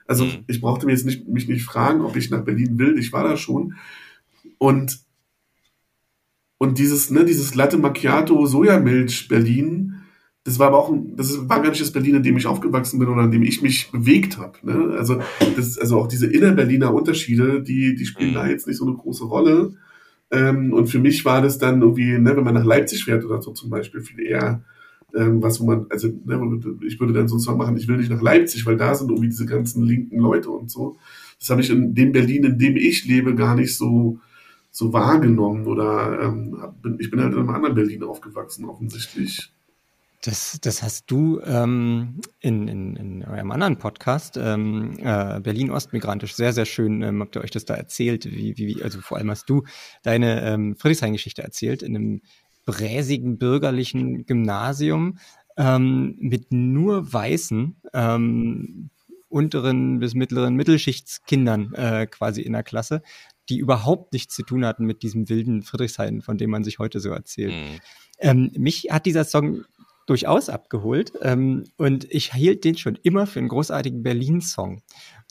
Speaker 3: Also mhm. ich brauchte mir jetzt nicht, mich nicht fragen, ob ich nach Berlin will. Ich war da schon. Und, und dieses, ne, dieses Latte Macchiato Sojamilch Berlin, das war aber auch ein, das war gar nicht das Berlin, in dem ich aufgewachsen bin oder in dem ich mich bewegt habe. Ne? Also, das, also auch diese Innerberliner Unterschiede, die, die spielen mhm. da jetzt nicht so eine große Rolle. Ähm, und für mich war das dann irgendwie, ne, wenn man nach Leipzig fährt oder so zum Beispiel, viel eher ähm, was, wo man, also ne, ich würde dann so einen machen, ich will nicht nach Leipzig, weil da sind irgendwie diese ganzen linken Leute und so. Das habe ich in dem Berlin, in dem ich lebe, gar nicht so so wahrgenommen oder ähm, ich bin halt in einem anderen Berlin aufgewachsen offensichtlich.
Speaker 5: Das, das hast du ähm, in, in, in eurem anderen Podcast, ähm, äh, Berlin Ostmigrantisch, sehr, sehr schön, ähm, habt ihr euch das da erzählt, wie, wie, also vor allem hast du deine ähm, Friedrichshain-Geschichte erzählt, in einem bräsigen bürgerlichen Gymnasium ähm, mit nur weißen ähm, unteren bis mittleren Mittelschichtskindern äh, quasi in der Klasse, die überhaupt nichts zu tun hatten mit diesem wilden Friedrichshain, von dem man sich heute so erzählt. Mhm. Ähm, mich hat dieser Song durchaus abgeholt. Ähm, und ich hielt den schon immer für einen großartigen Berlin-Song.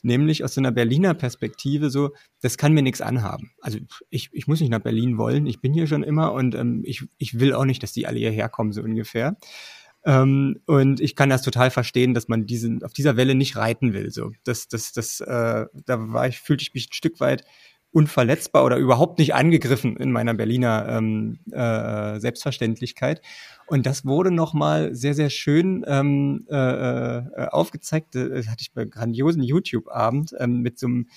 Speaker 5: Nämlich aus so einer Berliner Perspektive so, das kann mir nichts anhaben. Also ich, ich muss nicht nach Berlin wollen, ich bin hier schon immer und ähm, ich, ich will auch nicht, dass die alle hierher kommen, so ungefähr. Ähm, und ich kann das total verstehen, dass man diesen, auf dieser Welle nicht reiten will. So, das, das, das, äh, da war ich, fühlte ich mich ein Stück weit unverletzbar oder überhaupt nicht angegriffen in meiner Berliner ähm, äh, Selbstverständlichkeit. Und das wurde nochmal sehr, sehr schön ähm, äh, äh, aufgezeigt. Das hatte ich bei grandiosen YouTube-Abend ähm, mit so einem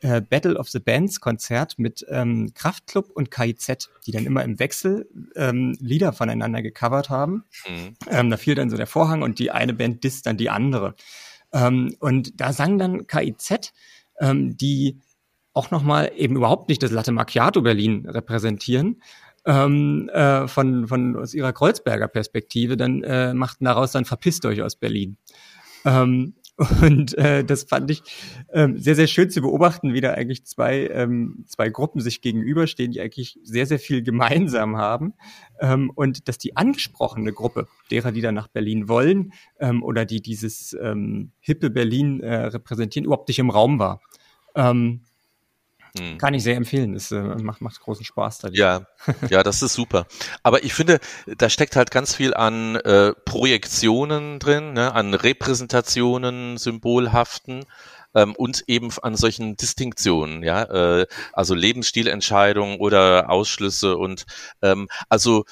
Speaker 5: äh, Battle of the Bands Konzert mit ähm, Kraftklub und KIZ, die dann immer im Wechsel ähm, Lieder voneinander gecovert haben. Mhm. Ähm, da fiel dann so der Vorhang und die eine Band disst dann die andere. Ähm, und da sang dann KIZ, ähm, die auch nochmal eben überhaupt nicht das Latte Macchiato Berlin repräsentieren, ähm, äh, von, von aus ihrer Kreuzberger Perspektive, dann äh, machten daraus dann verpisst euch aus Berlin. Ähm, und äh, das fand ich ähm, sehr, sehr schön zu beobachten, wie da eigentlich zwei, ähm, zwei Gruppen sich gegenüberstehen, die eigentlich sehr, sehr viel gemeinsam haben. Ähm, und dass die angesprochene Gruppe, derer, die da nach Berlin wollen ähm, oder die dieses ähm, hippe Berlin äh, repräsentieren, überhaupt nicht im Raum war. Ähm, hm. Kann ich sehr empfehlen. Es äh, macht, macht großen Spaß da.
Speaker 1: Ja, ja, das ist super. Aber ich finde, da steckt halt ganz viel an äh, Projektionen drin, ne, an Repräsentationen, symbolhaften ähm, und eben an solchen Distinktionen, ja, äh, also Lebensstilentscheidungen oder Ausschlüsse und ähm, also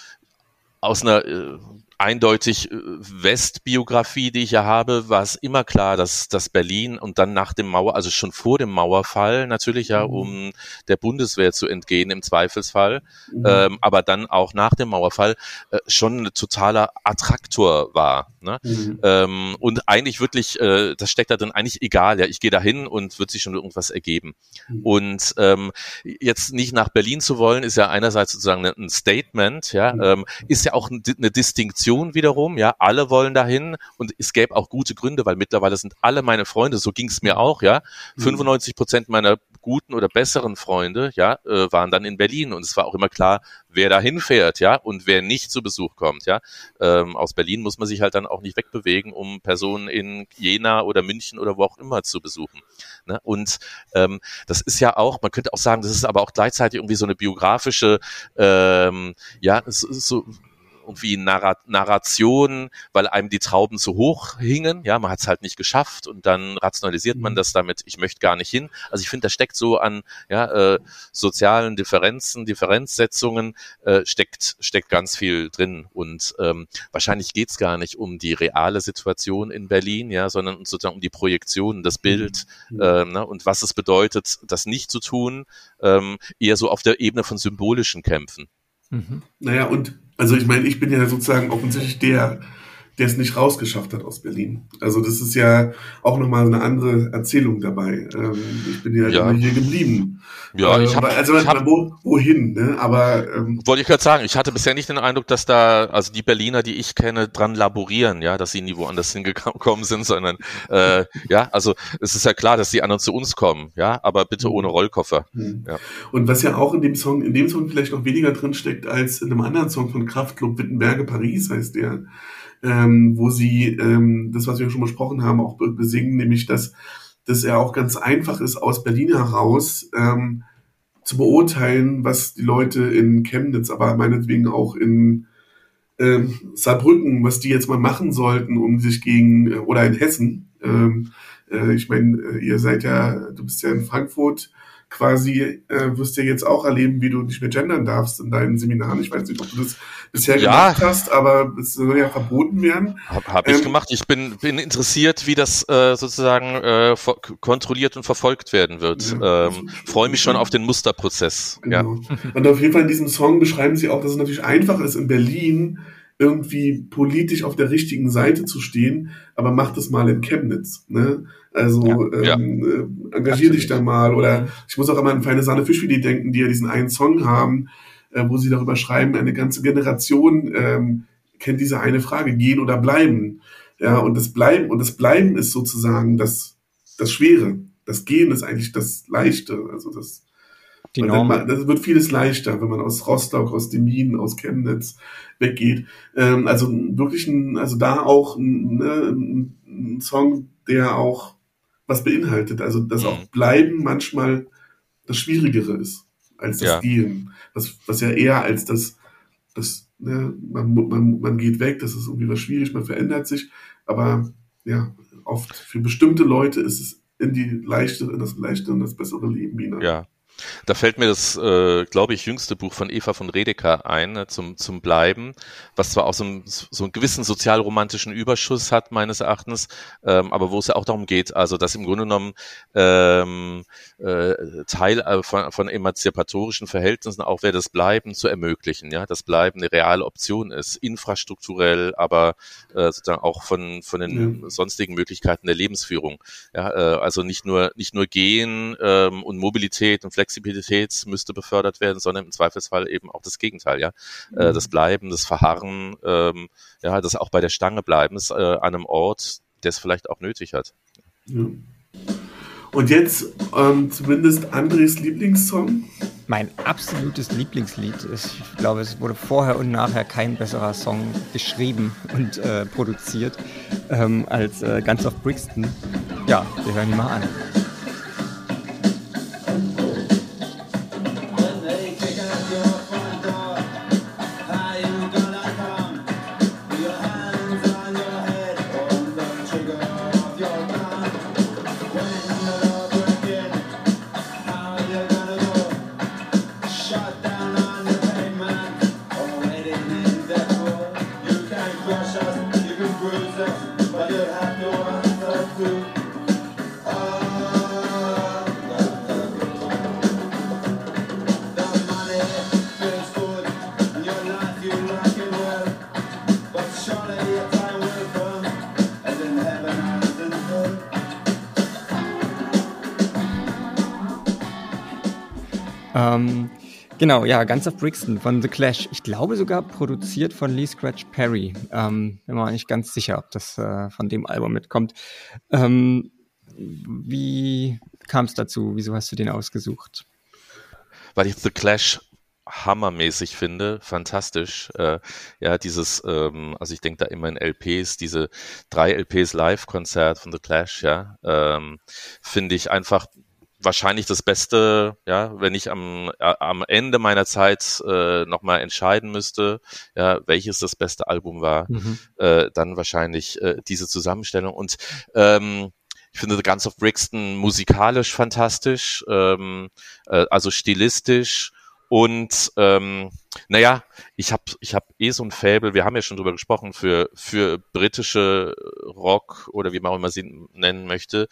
Speaker 1: aus einer äh, eindeutig äh, Westbiografie, die ich ja habe, war es immer klar, dass, dass Berlin und dann nach dem Mauer, also schon vor dem Mauerfall natürlich ja, mhm. um der Bundeswehr zu entgehen im Zweifelsfall, mhm. ähm, aber dann auch nach dem Mauerfall äh, schon ein totaler Attraktor war. Ne? Mhm. Ähm, und eigentlich wirklich, äh, das steckt da drin, eigentlich egal, ja, ich gehe da hin und wird sich schon irgendwas ergeben. Mhm. Und ähm, jetzt nicht nach Berlin zu wollen, ist ja einerseits sozusagen ein Statement, ja, mhm. ähm, ist ja auch eine Distinktion Generation wiederum, ja, alle wollen dahin und es gäbe auch gute Gründe, weil mittlerweile sind alle meine Freunde, so ging es mir auch, ja, 95 mhm. Prozent meiner guten oder besseren Freunde, ja, äh, waren dann in Berlin und es war auch immer klar, wer da hinfährt, ja, und wer nicht zu Besuch kommt, ja. Ähm, aus Berlin muss man sich halt dann auch nicht wegbewegen, um Personen in Jena oder München oder wo auch immer zu besuchen. Ne? Und ähm, das ist ja auch, man könnte auch sagen, das ist aber auch gleichzeitig irgendwie so eine biografische, ähm, ja, so, so irgendwie Narration, weil einem die Trauben zu hoch hingen. Ja, man hat es halt nicht geschafft und dann rationalisiert man mhm. das damit, ich möchte gar nicht hin. Also ich finde, da steckt so an ja, äh, sozialen Differenzen, Differenzsetzungen, äh, steckt, steckt ganz viel drin. Und ähm, wahrscheinlich geht's gar nicht um die reale Situation in Berlin, ja, sondern sozusagen um die Projektion, das Bild mhm. äh, ne, und was es bedeutet, das nicht zu tun, ähm, eher so auf der Ebene von symbolischen Kämpfen.
Speaker 3: Mhm. Naja, und also ich meine, ich bin ja sozusagen offensichtlich der, der es nicht rausgeschafft hat aus Berlin. Also das ist ja auch nochmal eine andere Erzählung dabei. Ähm, ich bin ja, ja. immer hier geblieben.
Speaker 1: Ja, ich habe
Speaker 3: also
Speaker 1: ich
Speaker 3: hab, wo, wohin, ne? Aber
Speaker 1: ähm, wollte ich gerade sagen, ich hatte bisher nicht den Eindruck, dass da also die Berliner, die ich kenne, dran laborieren, ja, dass sie nie woanders hingekommen sind, sondern äh, ja, also es ist ja klar, dass die anderen zu uns kommen, ja, aber bitte mhm. ohne Rollkoffer. Mhm. Ja.
Speaker 3: Und was ja auch in dem Song, in dem Song vielleicht noch weniger drin steckt als in einem anderen Song von Kraftklub Wittenberge Paris heißt der ähm, wo sie ähm, das, was wir schon besprochen haben, auch besingen, nämlich dass, dass er auch ganz einfach ist, aus Berlin heraus ähm, zu beurteilen, was die Leute in Chemnitz, aber meinetwegen auch in ähm, Saarbrücken, was die jetzt mal machen sollten, um sich gegen, oder in Hessen, ähm, äh, ich meine, äh, ihr seid ja, du bist ja in Frankfurt, quasi äh, wirst du jetzt auch erleben, wie du nicht mehr gendern darfst in deinen Seminaren. Ich weiß nicht, ob du das bisher ja. gemacht hast, aber es soll ja verboten werden.
Speaker 1: Habe hab ich ähm, gemacht. Ich bin, bin interessiert, wie das äh, sozusagen äh, kontrolliert und verfolgt werden wird. Ja, ähm, Freue mich schon auf den Musterprozess. Genau. Ja.
Speaker 3: Und auf jeden Fall in diesem Song beschreiben sie auch, dass es natürlich einfach ist, in Berlin irgendwie politisch auf der richtigen Seite zu stehen, aber mach das mal in Chemnitz. Ne? Also ja, ähm, ja. Engagier dich da mal. Oder ich muss auch immer an Feine Sahne Fischfilet denken, die ja diesen einen Song haben, äh, wo sie darüber schreiben, eine ganze Generation ähm, kennt diese eine Frage, gehen oder bleiben. Ja, und das Bleiben, und das Bleiben ist sozusagen das, das Schwere. Das Gehen ist eigentlich das Leichte. Also das, die Norm. Dann, das wird vieles leichter, wenn man aus Rostock, aus den Minen, aus Chemnitz weggeht. Ähm, also wirklich ein, also da auch ein, ne, ein Song, der auch was beinhaltet. Also dass mhm. auch Bleiben manchmal das Schwierigere ist als das ja. Gehen. Was, was ja eher als das, das ne, man, man, man geht weg, das ist irgendwie was schwierig, man verändert sich. Aber ja, oft für bestimmte Leute ist es in die leichte, in das leichte und das bessere Leben hinein.
Speaker 1: Ja, da fällt mir das, äh, glaube ich, jüngste Buch von Eva von Redeker ein, ne, zum, zum Bleiben, was zwar auch so, ein, so einen gewissen sozialromantischen Überschuss hat, meines Erachtens, ähm, aber wo es ja auch darum geht, also dass im Grunde genommen ähm, äh, Teil äh, von, von emanzipatorischen Verhältnissen auch wäre, das Bleiben zu ermöglichen, ja, das Bleiben eine reale Option ist, infrastrukturell, aber äh, sozusagen auch von, von den ja. sonstigen Möglichkeiten der Lebensführung. Ja, äh, also nicht nur, nicht nur Gehen ähm, und Mobilität und Flexibilität, Flexibilität müsste befördert werden, sondern im Zweifelsfall eben auch das Gegenteil, ja. Äh, mhm. das Bleiben, das Verharren, ähm, ja, das auch bei der Stange bleiben, ist, äh, an einem Ort, der es vielleicht auch nötig hat. Ja.
Speaker 3: Und jetzt ähm, zumindest Andres Lieblingssong.
Speaker 5: Mein absolutes Lieblingslied ist, ich glaube, es wurde vorher und nachher kein besserer Song geschrieben und äh, produziert ähm, als äh, Guns of Brixton. Ja, wir hören ihn mal an. Genau, ja, Guns of Brixton von The Clash. Ich glaube sogar produziert von Lee Scratch Perry. Ähm, bin mir nicht ganz sicher, ob das äh, von dem Album mitkommt. Ähm, wie kam es dazu? Wieso hast du den ausgesucht?
Speaker 1: Weil ich The Clash hammermäßig finde, fantastisch. Äh, ja, dieses, ähm, also ich denke da immer in LPs, diese drei LPs Live-Konzert von The Clash, ja, ähm, finde ich einfach wahrscheinlich das Beste, ja, wenn ich am, äh, am Ende meiner Zeit äh, nochmal entscheiden müsste, ja, welches das beste Album war, mhm. äh, dann wahrscheinlich äh, diese Zusammenstellung. Und ähm, ich finde The Guns of Brixton musikalisch fantastisch, ähm, äh, also stilistisch und ähm, naja, ich habe ich hab eh so ein Fable, wir haben ja schon drüber gesprochen, für, für britische Rock oder wie man auch immer sie nennen möchte,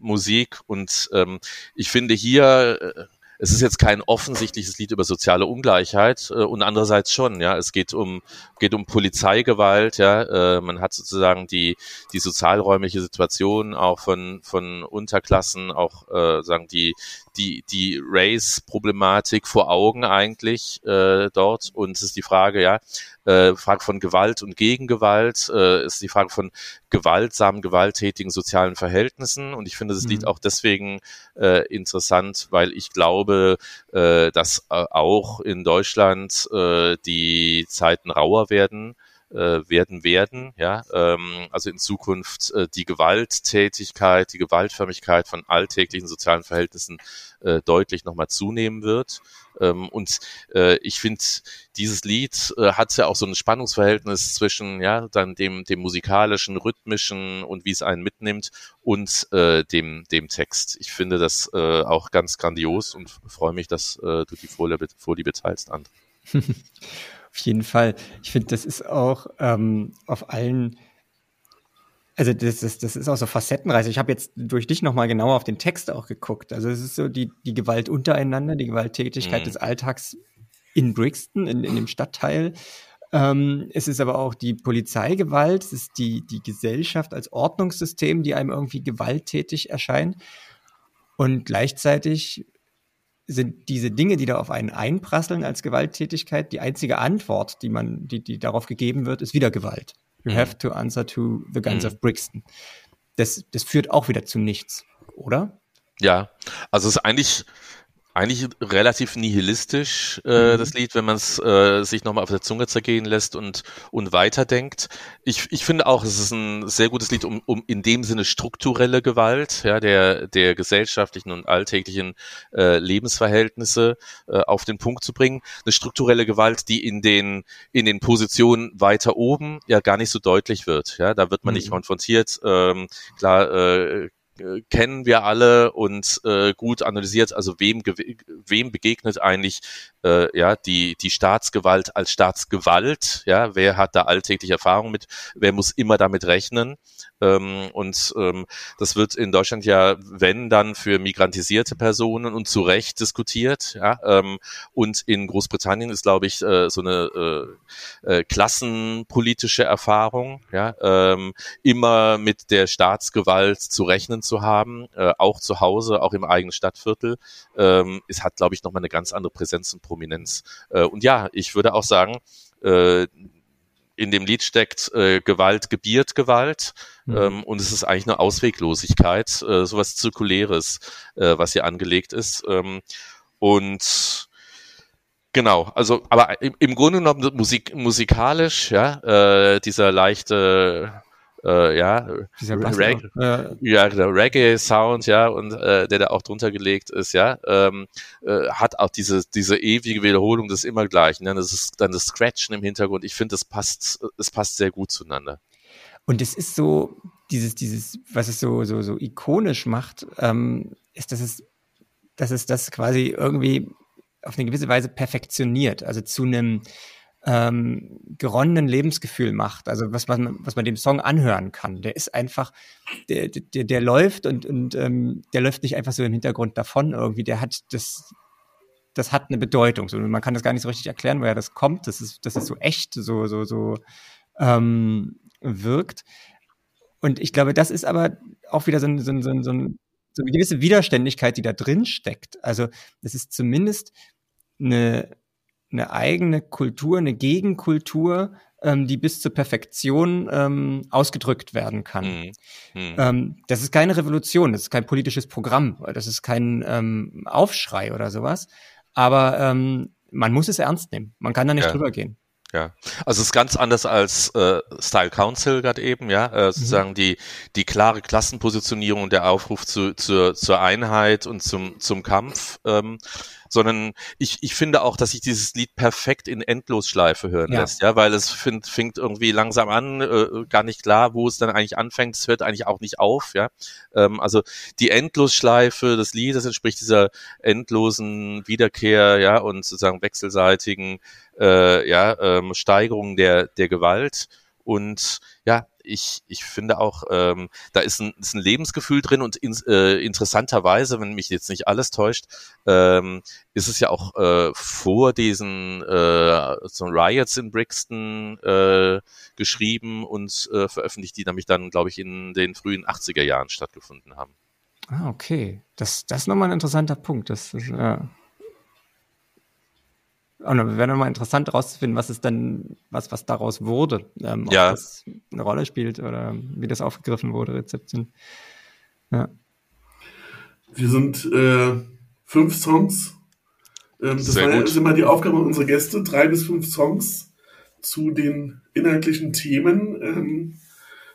Speaker 1: Musik. Und ähm, ich finde hier, äh, es ist jetzt kein offensichtliches Lied über soziale Ungleichheit äh, und andererseits schon, ja, es geht um geht um Polizeigewalt, ja, äh, man hat sozusagen die die sozialräumliche Situation auch von von Unterklassen, auch äh, sagen die die die Race-Problematik vor Augen eigentlich äh, dort und es ist die Frage, ja, äh, Frage von Gewalt und Gegengewalt, äh, ist die Frage von gewaltsamen, gewalttätigen sozialen Verhältnissen. Und ich finde das mhm. Lied auch deswegen äh, interessant, weil ich glaube, äh, dass äh, auch in Deutschland äh, die Zeiten rauer werden äh, werden werden. Ja, ähm, also in Zukunft äh, die Gewalttätigkeit, die Gewaltförmigkeit von alltäglichen sozialen Verhältnissen äh, deutlich nochmal zunehmen wird. Ähm, und äh, ich finde, dieses Lied äh, hat ja auch so ein Spannungsverhältnis zwischen ja dann dem dem musikalischen, rhythmischen und wie es einen mitnimmt und äh, dem dem Text. Ich finde das äh, auch ganz grandios und freue mich, dass äh, du die Vorliebe, Vorliebe teilst, André.
Speaker 5: Auf jeden Fall. Ich finde, das ist auch ähm, auf allen, also das, das, das ist auch so facettenreich. Ich habe jetzt durch dich nochmal genauer auf den Text auch geguckt. Also es ist so die, die Gewalt untereinander, die Gewalttätigkeit mhm. des Alltags in Brixton, in, in dem Stadtteil. Ähm, es ist aber auch die Polizeigewalt, es ist die, die Gesellschaft als Ordnungssystem, die einem irgendwie gewalttätig erscheint. Und gleichzeitig sind diese Dinge, die da auf einen einprasseln als Gewalttätigkeit, die einzige Antwort, die man, die, die darauf gegeben wird, ist wieder Gewalt. You mhm. have to answer to the guns mhm. of Brixton. Das, das führt auch wieder zu nichts, oder?
Speaker 1: Ja, also es ist eigentlich eigentlich relativ nihilistisch, äh, mhm. das Lied, wenn man es äh, sich nochmal auf der Zunge zergehen lässt und, und weiterdenkt. Ich, ich finde auch, es ist ein sehr gutes Lied, um, um in dem Sinne strukturelle Gewalt, ja, der, der gesellschaftlichen und alltäglichen äh, Lebensverhältnisse äh, auf den Punkt zu bringen. Eine strukturelle Gewalt, die in den, in den Positionen weiter oben ja gar nicht so deutlich wird. Ja, da wird man mhm. nicht konfrontiert. Ähm, klar, äh, äh, kennen wir alle und äh, gut analysiert, also wem, wem begegnet eigentlich äh, ja die, die Staatsgewalt als Staatsgewalt, ja, wer hat da alltägliche Erfahrung mit, wer muss immer damit rechnen ähm, und ähm, das wird in Deutschland ja, wenn dann für migrantisierte Personen und zu Recht diskutiert. Ja? Ähm, und in Großbritannien ist, glaube ich, äh, so eine äh, äh, klassenpolitische Erfahrung, ja? ähm, immer mit der Staatsgewalt zu rechnen zu haben, äh, auch zu Hause, auch im eigenen Stadtviertel. Ähm, es hat, glaube ich, nochmal eine ganz andere Präsenz und Prominenz. Äh, und ja, ich würde auch sagen, äh, in dem Lied steckt äh, Gewalt gebiert Gewalt mhm. ähm, und es ist eigentlich eine Ausweglosigkeit, äh, sowas Zirkuläres, äh, was hier angelegt ist. Ähm, und Genau, also aber im, im Grunde genommen Musik, musikalisch, ja, äh, dieser leichte äh, ja, Reg ja. ja, der Reggae-Sound, ja, und äh, der da auch drunter gelegt ist, ja, ähm, äh, hat auch diese diese ewige Wiederholung des immer gleichen. Ne? Das ist dann das Scratchen im Hintergrund. Ich finde, das passt, es passt sehr gut zueinander.
Speaker 5: Und es ist so, dieses, dieses, was es so, so, so ikonisch macht, ähm, ist, dass es, dass es das quasi irgendwie auf eine gewisse Weise perfektioniert, also zu einem ähm, geronnenen Lebensgefühl macht, also was man, was man dem Song anhören kann. Der ist einfach, der, der, der läuft und, und ähm, der läuft nicht einfach so im Hintergrund davon irgendwie, der hat das, das hat eine Bedeutung. So, man kann das gar nicht so richtig erklären, woher das kommt. Das ist, das ist so echt, so, so, so ähm, wirkt. Und ich glaube, das ist aber auch wieder so, ein, so, ein, so, ein, so eine gewisse Widerständigkeit, die da drin steckt. Also es ist zumindest eine, eine eigene Kultur, eine Gegenkultur, ähm, die bis zur Perfektion ähm, ausgedrückt werden kann. Mhm. Mhm. Ähm, das ist keine Revolution, das ist kein politisches Programm, das ist kein ähm, Aufschrei oder sowas. Aber ähm, man muss es ernst nehmen. Man kann da nicht ja. drüber gehen.
Speaker 1: Ja, also es ist ganz anders als äh, Style Council gerade eben, ja, äh, sozusagen mhm. die die klare Klassenpositionierung und der Aufruf zu, zur zur Einheit und zum zum Kampf, ähm, sondern ich ich finde auch, dass sich dieses Lied perfekt in Endlosschleife hören ja. lässt, ja, weil es find, fängt irgendwie langsam an, äh, gar nicht klar, wo es dann eigentlich anfängt, es hört eigentlich auch nicht auf, ja, ähm, also die Endlosschleife des Liedes entspricht dieser endlosen Wiederkehr, ja, und sozusagen wechselseitigen äh, ja, ähm, Steigerung der, der Gewalt. Und ja, ich, ich finde auch, ähm, da ist ein, ist ein Lebensgefühl drin und in, äh, interessanterweise, wenn mich jetzt nicht alles täuscht, ähm, ist es ja auch äh, vor diesen äh, so Riots in Brixton äh, geschrieben und äh, veröffentlicht, die nämlich dann, glaube ich, in den frühen 80er Jahren stattgefunden haben.
Speaker 5: Ah, okay. Das, das ist nochmal ein interessanter Punkt. Das ist, ja. Und dann wäre nochmal interessant herauszufinden, was es dann, was, was daraus wurde. Ähm, ob ja. das eine Rolle spielt oder wie das aufgegriffen wurde, Rezeption. Ja.
Speaker 3: Wir sind äh, fünf Songs. Ähm, das Sehr war gut. ist immer die Aufgabe unserer Gäste, drei bis fünf Songs zu den inhaltlichen Themen ähm,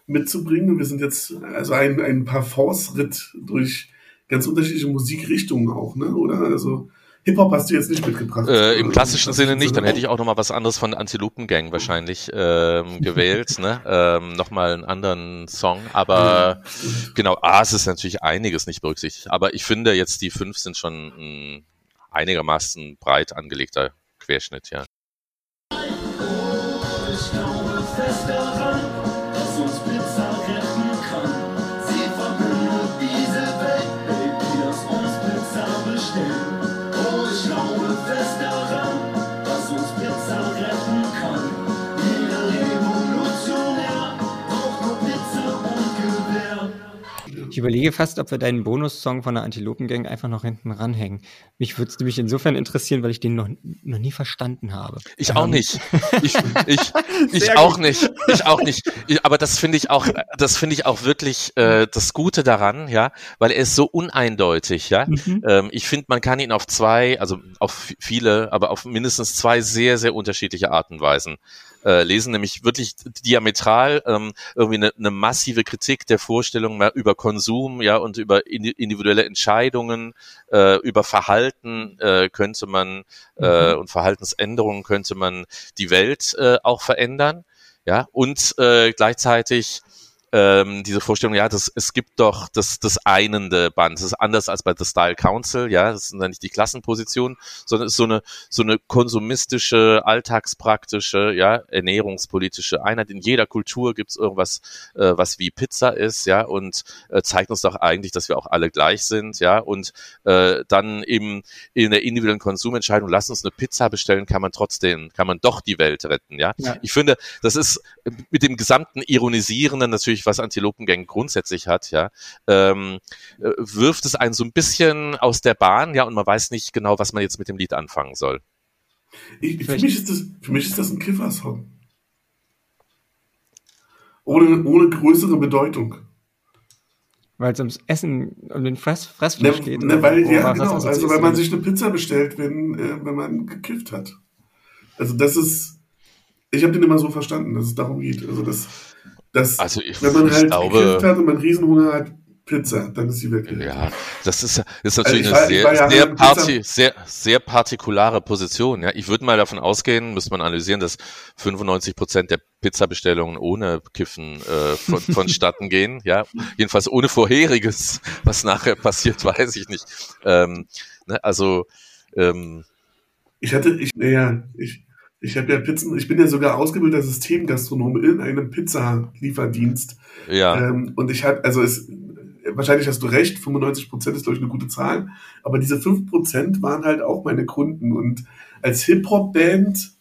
Speaker 3: mitzubringen. Und wir sind jetzt also ein, ein Parforce-Ritt durch ganz unterschiedliche Musikrichtungen auch, ne? Oder? Also Hip-Hop hast du jetzt nicht mitgebracht.
Speaker 1: Äh, Im klassischen Sinne nicht, dann hätte ich auch noch mal was anderes von Antilopen-Gang wahrscheinlich ähm, gewählt, ne? Ähm, Nochmal einen anderen Song, aber genau, ah, es ist natürlich einiges nicht berücksichtigt, aber ich finde jetzt die fünf sind schon ein einigermaßen breit angelegter Querschnitt, ja.
Speaker 5: Überlege fast, ob wir deinen Bonussong von der Antilopengang einfach noch hinten ranhängen. Mich würde es nämlich insofern interessieren, weil ich den noch, noch nie verstanden habe.
Speaker 1: Ich auch ähm. nicht. Ich, ich, ich auch nicht. Ich auch nicht. Ich, aber das finde ich auch, das finde ich auch wirklich äh, das Gute daran, ja, weil er ist so uneindeutig, ja. Mhm. Ähm, ich finde, man kann ihn auf zwei, also auf viele, aber auf mindestens zwei sehr, sehr unterschiedliche Arten weisen äh, lesen, nämlich wirklich diametral ähm, irgendwie eine, eine massive Kritik der Vorstellung über Konsum, ja, und über individuelle Entscheidungen, äh, über Verhalten äh, könnte man äh, mhm. und Verhaltensänderungen könnte man die Welt äh, auch verändern, ja, und äh, gleichzeitig ähm, diese Vorstellung, ja, das, es gibt doch das, das einende Band. Das ist anders als bei The Style Council, ja, das sind dann nicht die Klassenpositionen, sondern es ist so eine, so eine konsumistische, alltagspraktische, ja, ernährungspolitische Einheit. In jeder Kultur gibt es irgendwas, äh, was wie Pizza ist, ja, und äh, zeigt uns doch eigentlich, dass wir auch alle gleich sind, ja, und äh, dann eben in der individuellen Konsumentscheidung, lass uns eine Pizza bestellen, kann man trotzdem, kann man doch die Welt retten, ja. ja. Ich finde, das ist mit dem gesamten Ironisierenden natürlich was Antilopengang grundsätzlich hat, ja, ähm, äh, wirft es einen so ein bisschen aus der Bahn, ja, und man weiß nicht genau, was man jetzt mit dem Lied anfangen soll.
Speaker 3: Ich, für, mich ist das, für mich ist das ein Kiffersong. Ohne, ohne größere Bedeutung.
Speaker 5: Weil es ums Essen, um den Fress, Fressfleisch
Speaker 3: ne, geht. Ne, weil, ja, genau. Also, weil man sich eine Pizza bestellt, wenn, äh, wenn man gekifft hat. Also, das ist, ich habe den immer so verstanden, dass es darum geht. Also, das, dass,
Speaker 1: also ich,
Speaker 3: wenn man halt glaube, hat und man Riesenhunger hat, Pizza, dann ist die Welt
Speaker 1: Ja, das ist, ist natürlich also eine war, sehr, sehr, parti sehr, sehr partikulare Position. Ja, ich würde mal davon ausgehen, müsste man analysieren, dass 95 Prozent der Pizzabestellungen ohne Kiffen äh, von, vonstatten gehen. Ja, jedenfalls ohne vorheriges, was nachher passiert, weiß ich nicht. Ähm, ne, also ähm,
Speaker 3: ich hatte, ich, naja, ich, Ich habe ja Pizzen, ich bin ja sogar ausgebildeter Systemgastronom in einem Pizzalieferdienst.
Speaker 1: Ja.
Speaker 3: Ähm, und ich habe, also es, wahrscheinlich hast du recht, 95 Prozent ist, glaube ich, eine gute Zahl. Aber diese 5 Prozent waren halt auch meine Kunden. Und als Hip-Hop-Band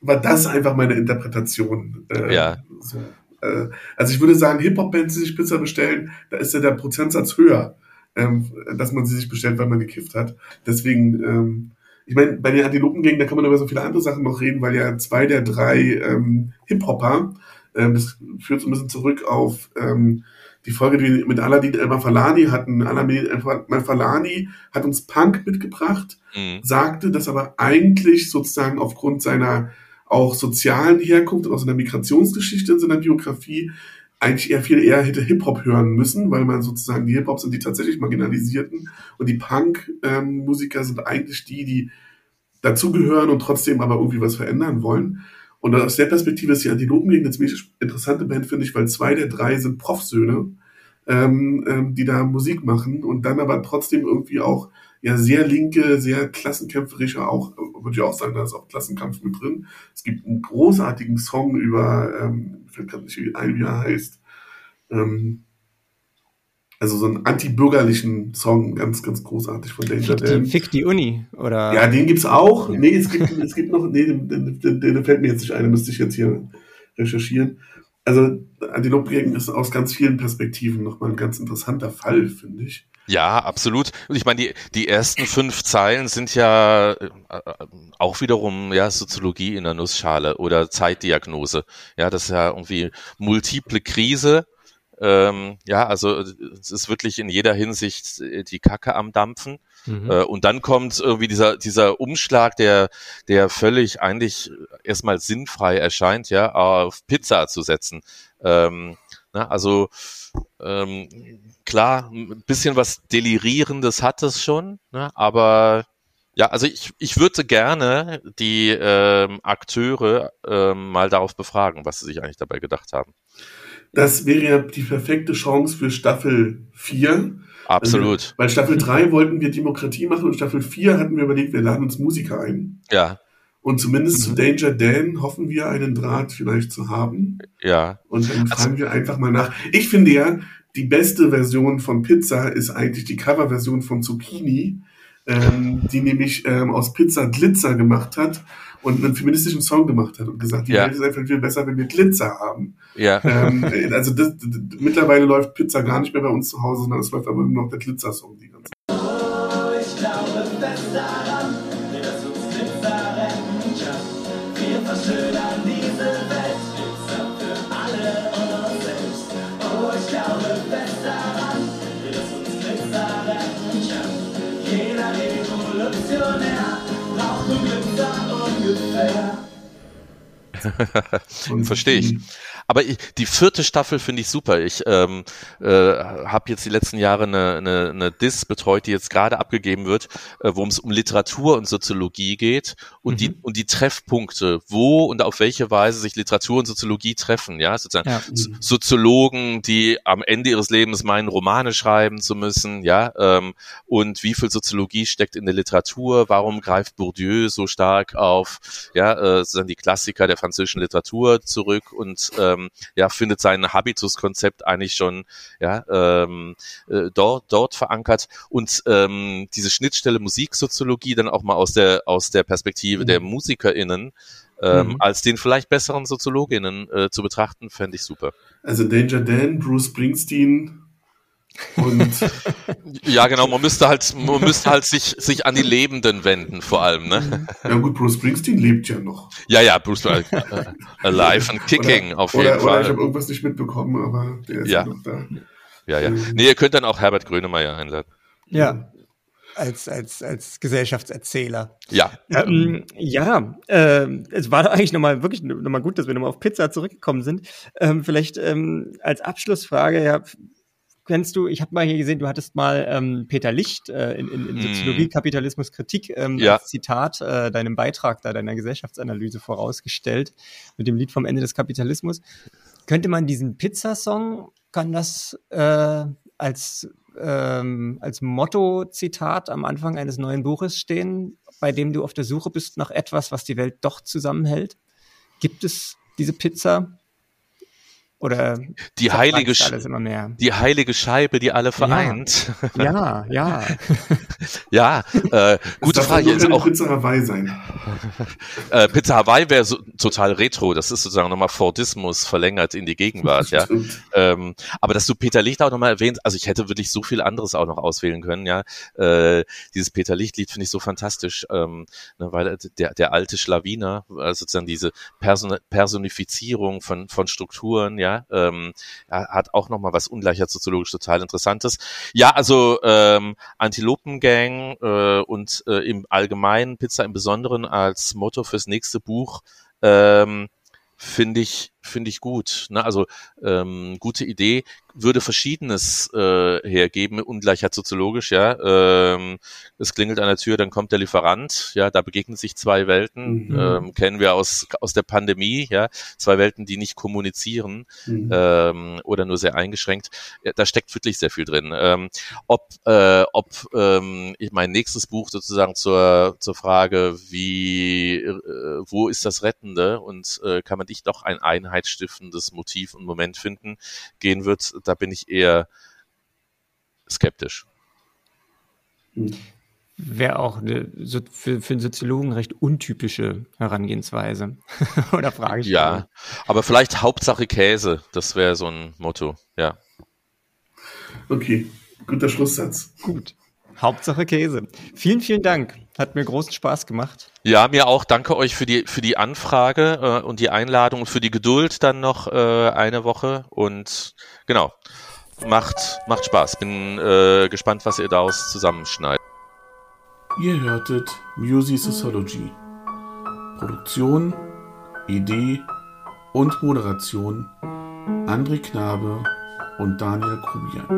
Speaker 3: war das einfach meine Interpretation. Äh,
Speaker 1: Ja.
Speaker 3: So. Äh, also ich würde sagen, Hip-Hop-Bands, die sich Pizza bestellen, da ist ja der Prozentsatz höher, ähm, dass man sie sich bestellt, weil man gekifft hat. Deswegen, ähm, ich meine, bei den Antilopengängen, da kann man über so viele andere Sachen noch reden, weil ja zwei der drei ähm, Hip-Hopper, ähm, das führt so ein bisschen zurück auf ähm, die Folge, die wir mit Aladdin El-Mafalani hatten. Aladdin El-Mafalani hat uns Punk mitgebracht,
Speaker 1: Mhm.
Speaker 3: sagte, dass aber eigentlich sozusagen aufgrund seiner auch sozialen Herkunft und aus seiner Migrationsgeschichte in seiner Biografie eigentlich eher viel eher hätte Hip-Hop hören müssen, weil man sozusagen die Hip-Hop sind die tatsächlich Marginalisierten und die Punk-Musiker sind eigentlich die, die dazugehören und trotzdem aber irgendwie was verändern wollen. Und aus der Perspektive ist die Antilopen gegen eine ziemlich interessante Band, finde ich, weil zwei der drei sind Profsöhne, ähm, ähm, die da Musik machen und dann aber trotzdem irgendwie auch ja sehr linke, sehr klassenkämpferische auch, äh, würde ich auch sagen, da ist auch Klassenkampf mit drin. Es gibt einen großartigen Song über, ähm, fällt gerade nicht ein, wie er heißt, ähm, also so einen antibürgerlichen Song, ganz, ganz großartig von Danger
Speaker 5: Fick die,
Speaker 3: Dan.
Speaker 5: fick die Uni, oder?
Speaker 3: Ja, den gibt's auch. Nee, es gibt, es gibt noch, nee, den, den, den, den fällt mir jetzt nicht ein, den müsste ich jetzt hier recherchieren. Also, Antilopenjägen ist aus ganz vielen Perspektiven nochmal ein ganz interessanter Fall, finde ich.
Speaker 1: Ja, absolut. Und ich meine, die, die ersten fünf Zeilen sind ja äh, auch wiederum ja Soziologie in der Nussschale oder Zeitdiagnose. Ja, das ist ja irgendwie multiple Krise. Ähm, ja, also es ist wirklich in jeder Hinsicht die Kacke am Dampfen.
Speaker 4: Mhm.
Speaker 1: Äh, und dann kommt irgendwie dieser, dieser Umschlag, der, der völlig eigentlich erstmal sinnfrei erscheint, ja, auf Pizza zu setzen. Ähm, na, also ähm, klar, ein bisschen was Delirierendes hat es schon, ne, aber ja, also ich, ich würde gerne die ähm, Akteure ähm, mal darauf befragen, was sie sich eigentlich dabei gedacht haben.
Speaker 3: Das wäre ja die perfekte Chance für Staffel 4.
Speaker 1: Absolut.
Speaker 3: Also, weil Staffel 3 wollten wir Demokratie machen und Staffel 4 hatten wir überlegt, wir laden uns Musiker ein.
Speaker 1: Ja,
Speaker 3: Und zumindest
Speaker 5: Mhm.
Speaker 3: zu Danger Dan hoffen wir, einen Draht vielleicht zu haben.
Speaker 1: ja.
Speaker 3: Und dann
Speaker 1: Also-
Speaker 3: fragen wir einfach mal nach. Ich finde ja, die beste Version von Pizza ist eigentlich die Coverversion von Zucchini, ähm, die nämlich ähm, aus Pizza Glitzer gemacht hat und einen feministischen Song gemacht hat und gesagt, die
Speaker 1: Ja.
Speaker 3: Welt ist einfach viel besser, wenn wir Glitzer haben.
Speaker 1: Ja,
Speaker 3: ähm, also das, das, mittlerweile läuft Pizza gar nicht mehr bei uns zu Hause, sondern es läuft aber nur noch der Glitzer-Song die
Speaker 1: Verstehe ich. Aber ich, die vierte Staffel finde ich super. Ich ähm, äh, habe jetzt die letzten Jahre eine, eine, eine Dis betreut, die jetzt gerade abgegeben wird, äh, worum es um Literatur und Soziologie geht und die und die Treffpunkte, wo und auf welche Weise sich Literatur und Soziologie treffen. Ja, sozusagen
Speaker 5: Ja.
Speaker 1: So- Soziologen, die am Ende ihres Lebens meinen, Romane schreiben zu müssen. Ja, ähm, und wie viel Soziologie steckt in der Literatur? Warum greift Bourdieu so stark auf ja, äh, sozusagen die Klassiker der französischen Literatur zurück und ähm, ja, findet sein Habitus-Konzept eigentlich schon ja, ähm, äh, dort, dort verankert und ähm, diese Schnittstelle Musiksoziologie dann auch mal aus der, aus der Perspektive der MusikerInnen ähm,
Speaker 5: Mhm.
Speaker 1: als den vielleicht besseren SoziologInnen äh, zu betrachten, fände ich super.
Speaker 3: Also Danger Dan, Bruce Springsteen
Speaker 1: Ja, genau, man müsste halt, man müsste halt sich, sich an die Lebenden wenden, vor allem, ne?
Speaker 3: ja gut, Bruce Springsteen lebt ja noch.
Speaker 1: Ja, ja, Bruce, äh, äh, alive and kicking,
Speaker 3: oder,
Speaker 1: auf jeden
Speaker 3: oder, Oder
Speaker 1: Fall.
Speaker 3: ich habe irgendwas nicht mitbekommen, aber der ist ja,
Speaker 1: Ja.
Speaker 3: noch da.
Speaker 1: Ja, ja. Nee, ihr könnt dann auch Herbert Grönemeyer einladen.
Speaker 5: Ja. Als, als, als Gesellschaftserzähler.
Speaker 1: Ja.
Speaker 5: Ähm, ja, ähm, es war doch eigentlich nochmal wirklich nochmal gut, dass wir nochmal auf Pizza zurückgekommen sind. Ähm, vielleicht ähm, als Abschlussfrage, ja, kennst du, ich habe mal hier gesehen, du hattest mal ähm, Peter Licht äh, in, in, in
Speaker 1: Mm.
Speaker 5: Soziologie, Kapitalismus, Kritik ähm,
Speaker 1: Ja.
Speaker 5: als Zitat äh, deinem Beitrag da, deiner Gesellschaftsanalyse vorausgestellt, mit dem Lied vom Ende des Kapitalismus. Könnte man diesen Pizzasong, kann das äh, als ähm, als Motto-Zitat am Anfang eines neuen Buches stehen, bei dem du auf der Suche bist nach etwas, was die Welt doch zusammenhält. Gibt es diese Pizza? Oder
Speaker 1: die heilige,
Speaker 5: zerfranst alles immer mehr?
Speaker 1: die heilige Scheibe, die alle vereint.
Speaker 5: Ja, ja.
Speaker 1: Ja, äh, gute
Speaker 7: das
Speaker 1: Frage. Ist auch,
Speaker 7: Pizza Hawaii sein.
Speaker 1: äh, Pizza Hawaii wäre so, total retro. Das ist sozusagen nochmal Fordismus verlängert in die Gegenwart, ja. Ähm, aber dass du Peter Licht auch nochmal erwähnt, also ich hätte wirklich so viel anderes auch noch auswählen können, ja. Äh, dieses Peter Licht-Lied finde ich so fantastisch, ähm, ne, weil der, der alte Schlawiner, also sozusagen diese Person Personifizierung von, von Strukturen, ja, ähm, ja, hat auch nochmal was ungleicher soziologisch total Interessantes. Ja, also ähm, Antilopengang äh, und äh, im Allgemeinen Pizza im Besonderen als Motto fürs nächste Buch ähm, finde ich finde ich gut. Ne? Also ähm, gute Idee würde Verschiedenes äh, hergeben, Ungleichheit soziologisch. Ja, ähm, es klingelt an der Tür, dann kommt der Lieferant. Ja, da begegnen sich zwei Welten.
Speaker 7: Mhm.
Speaker 1: Ähm, kennen wir aus aus der Pandemie. Ja, zwei Welten, die nicht kommunizieren
Speaker 7: Mhm.
Speaker 1: ähm, oder nur sehr eingeschränkt. Ja, Da steckt wirklich sehr viel drin. Ähm, ob äh, ob ähm, mein nächstes Buch sozusagen zur zur Frage, wie äh, wo ist das Rettende und äh, kann man nicht doch ein einheitsstiftendes Motiv und Moment finden, gehen wird, da bin ich eher skeptisch.
Speaker 5: Wäre auch eine, für, für einen Soziologen recht untypische Herangehensweise. Oder frage ich
Speaker 1: Ja, aber vielleicht Hauptsache Käse, das wäre so ein Motto. Ja.
Speaker 7: Okay, guter Schlusssatz.
Speaker 5: Gut. Hauptsache Käse. Vielen, vielen Dank. Hat mir großen Spaß gemacht.
Speaker 1: Ja, mir auch. Danke euch für die für die Anfrage äh, und die Einladung und für die Geduld dann noch äh, eine Woche und genau macht macht Spaß. Bin äh, gespannt, was ihr daraus zusammenschneidet.
Speaker 7: Ihr hörtet Music Sociology. Produktion, Idee und Moderation André Knabe und Daniel Kubiak.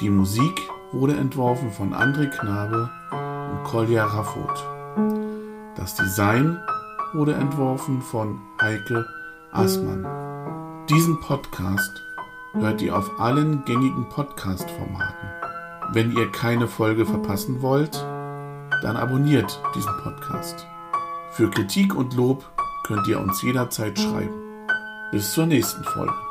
Speaker 7: Die Musik wurde entworfen von André Knabe und Kolja Raffot. Das Design wurde entworfen von Heike Aßmann. Diesen Podcast hört ihr auf allen gängigen Podcast-Formaten. Wenn ihr keine Folge verpassen wollt, dann abonniert diesen Podcast. Für Kritik und Lob könnt ihr uns jederzeit schreiben. Bis zur nächsten Folge.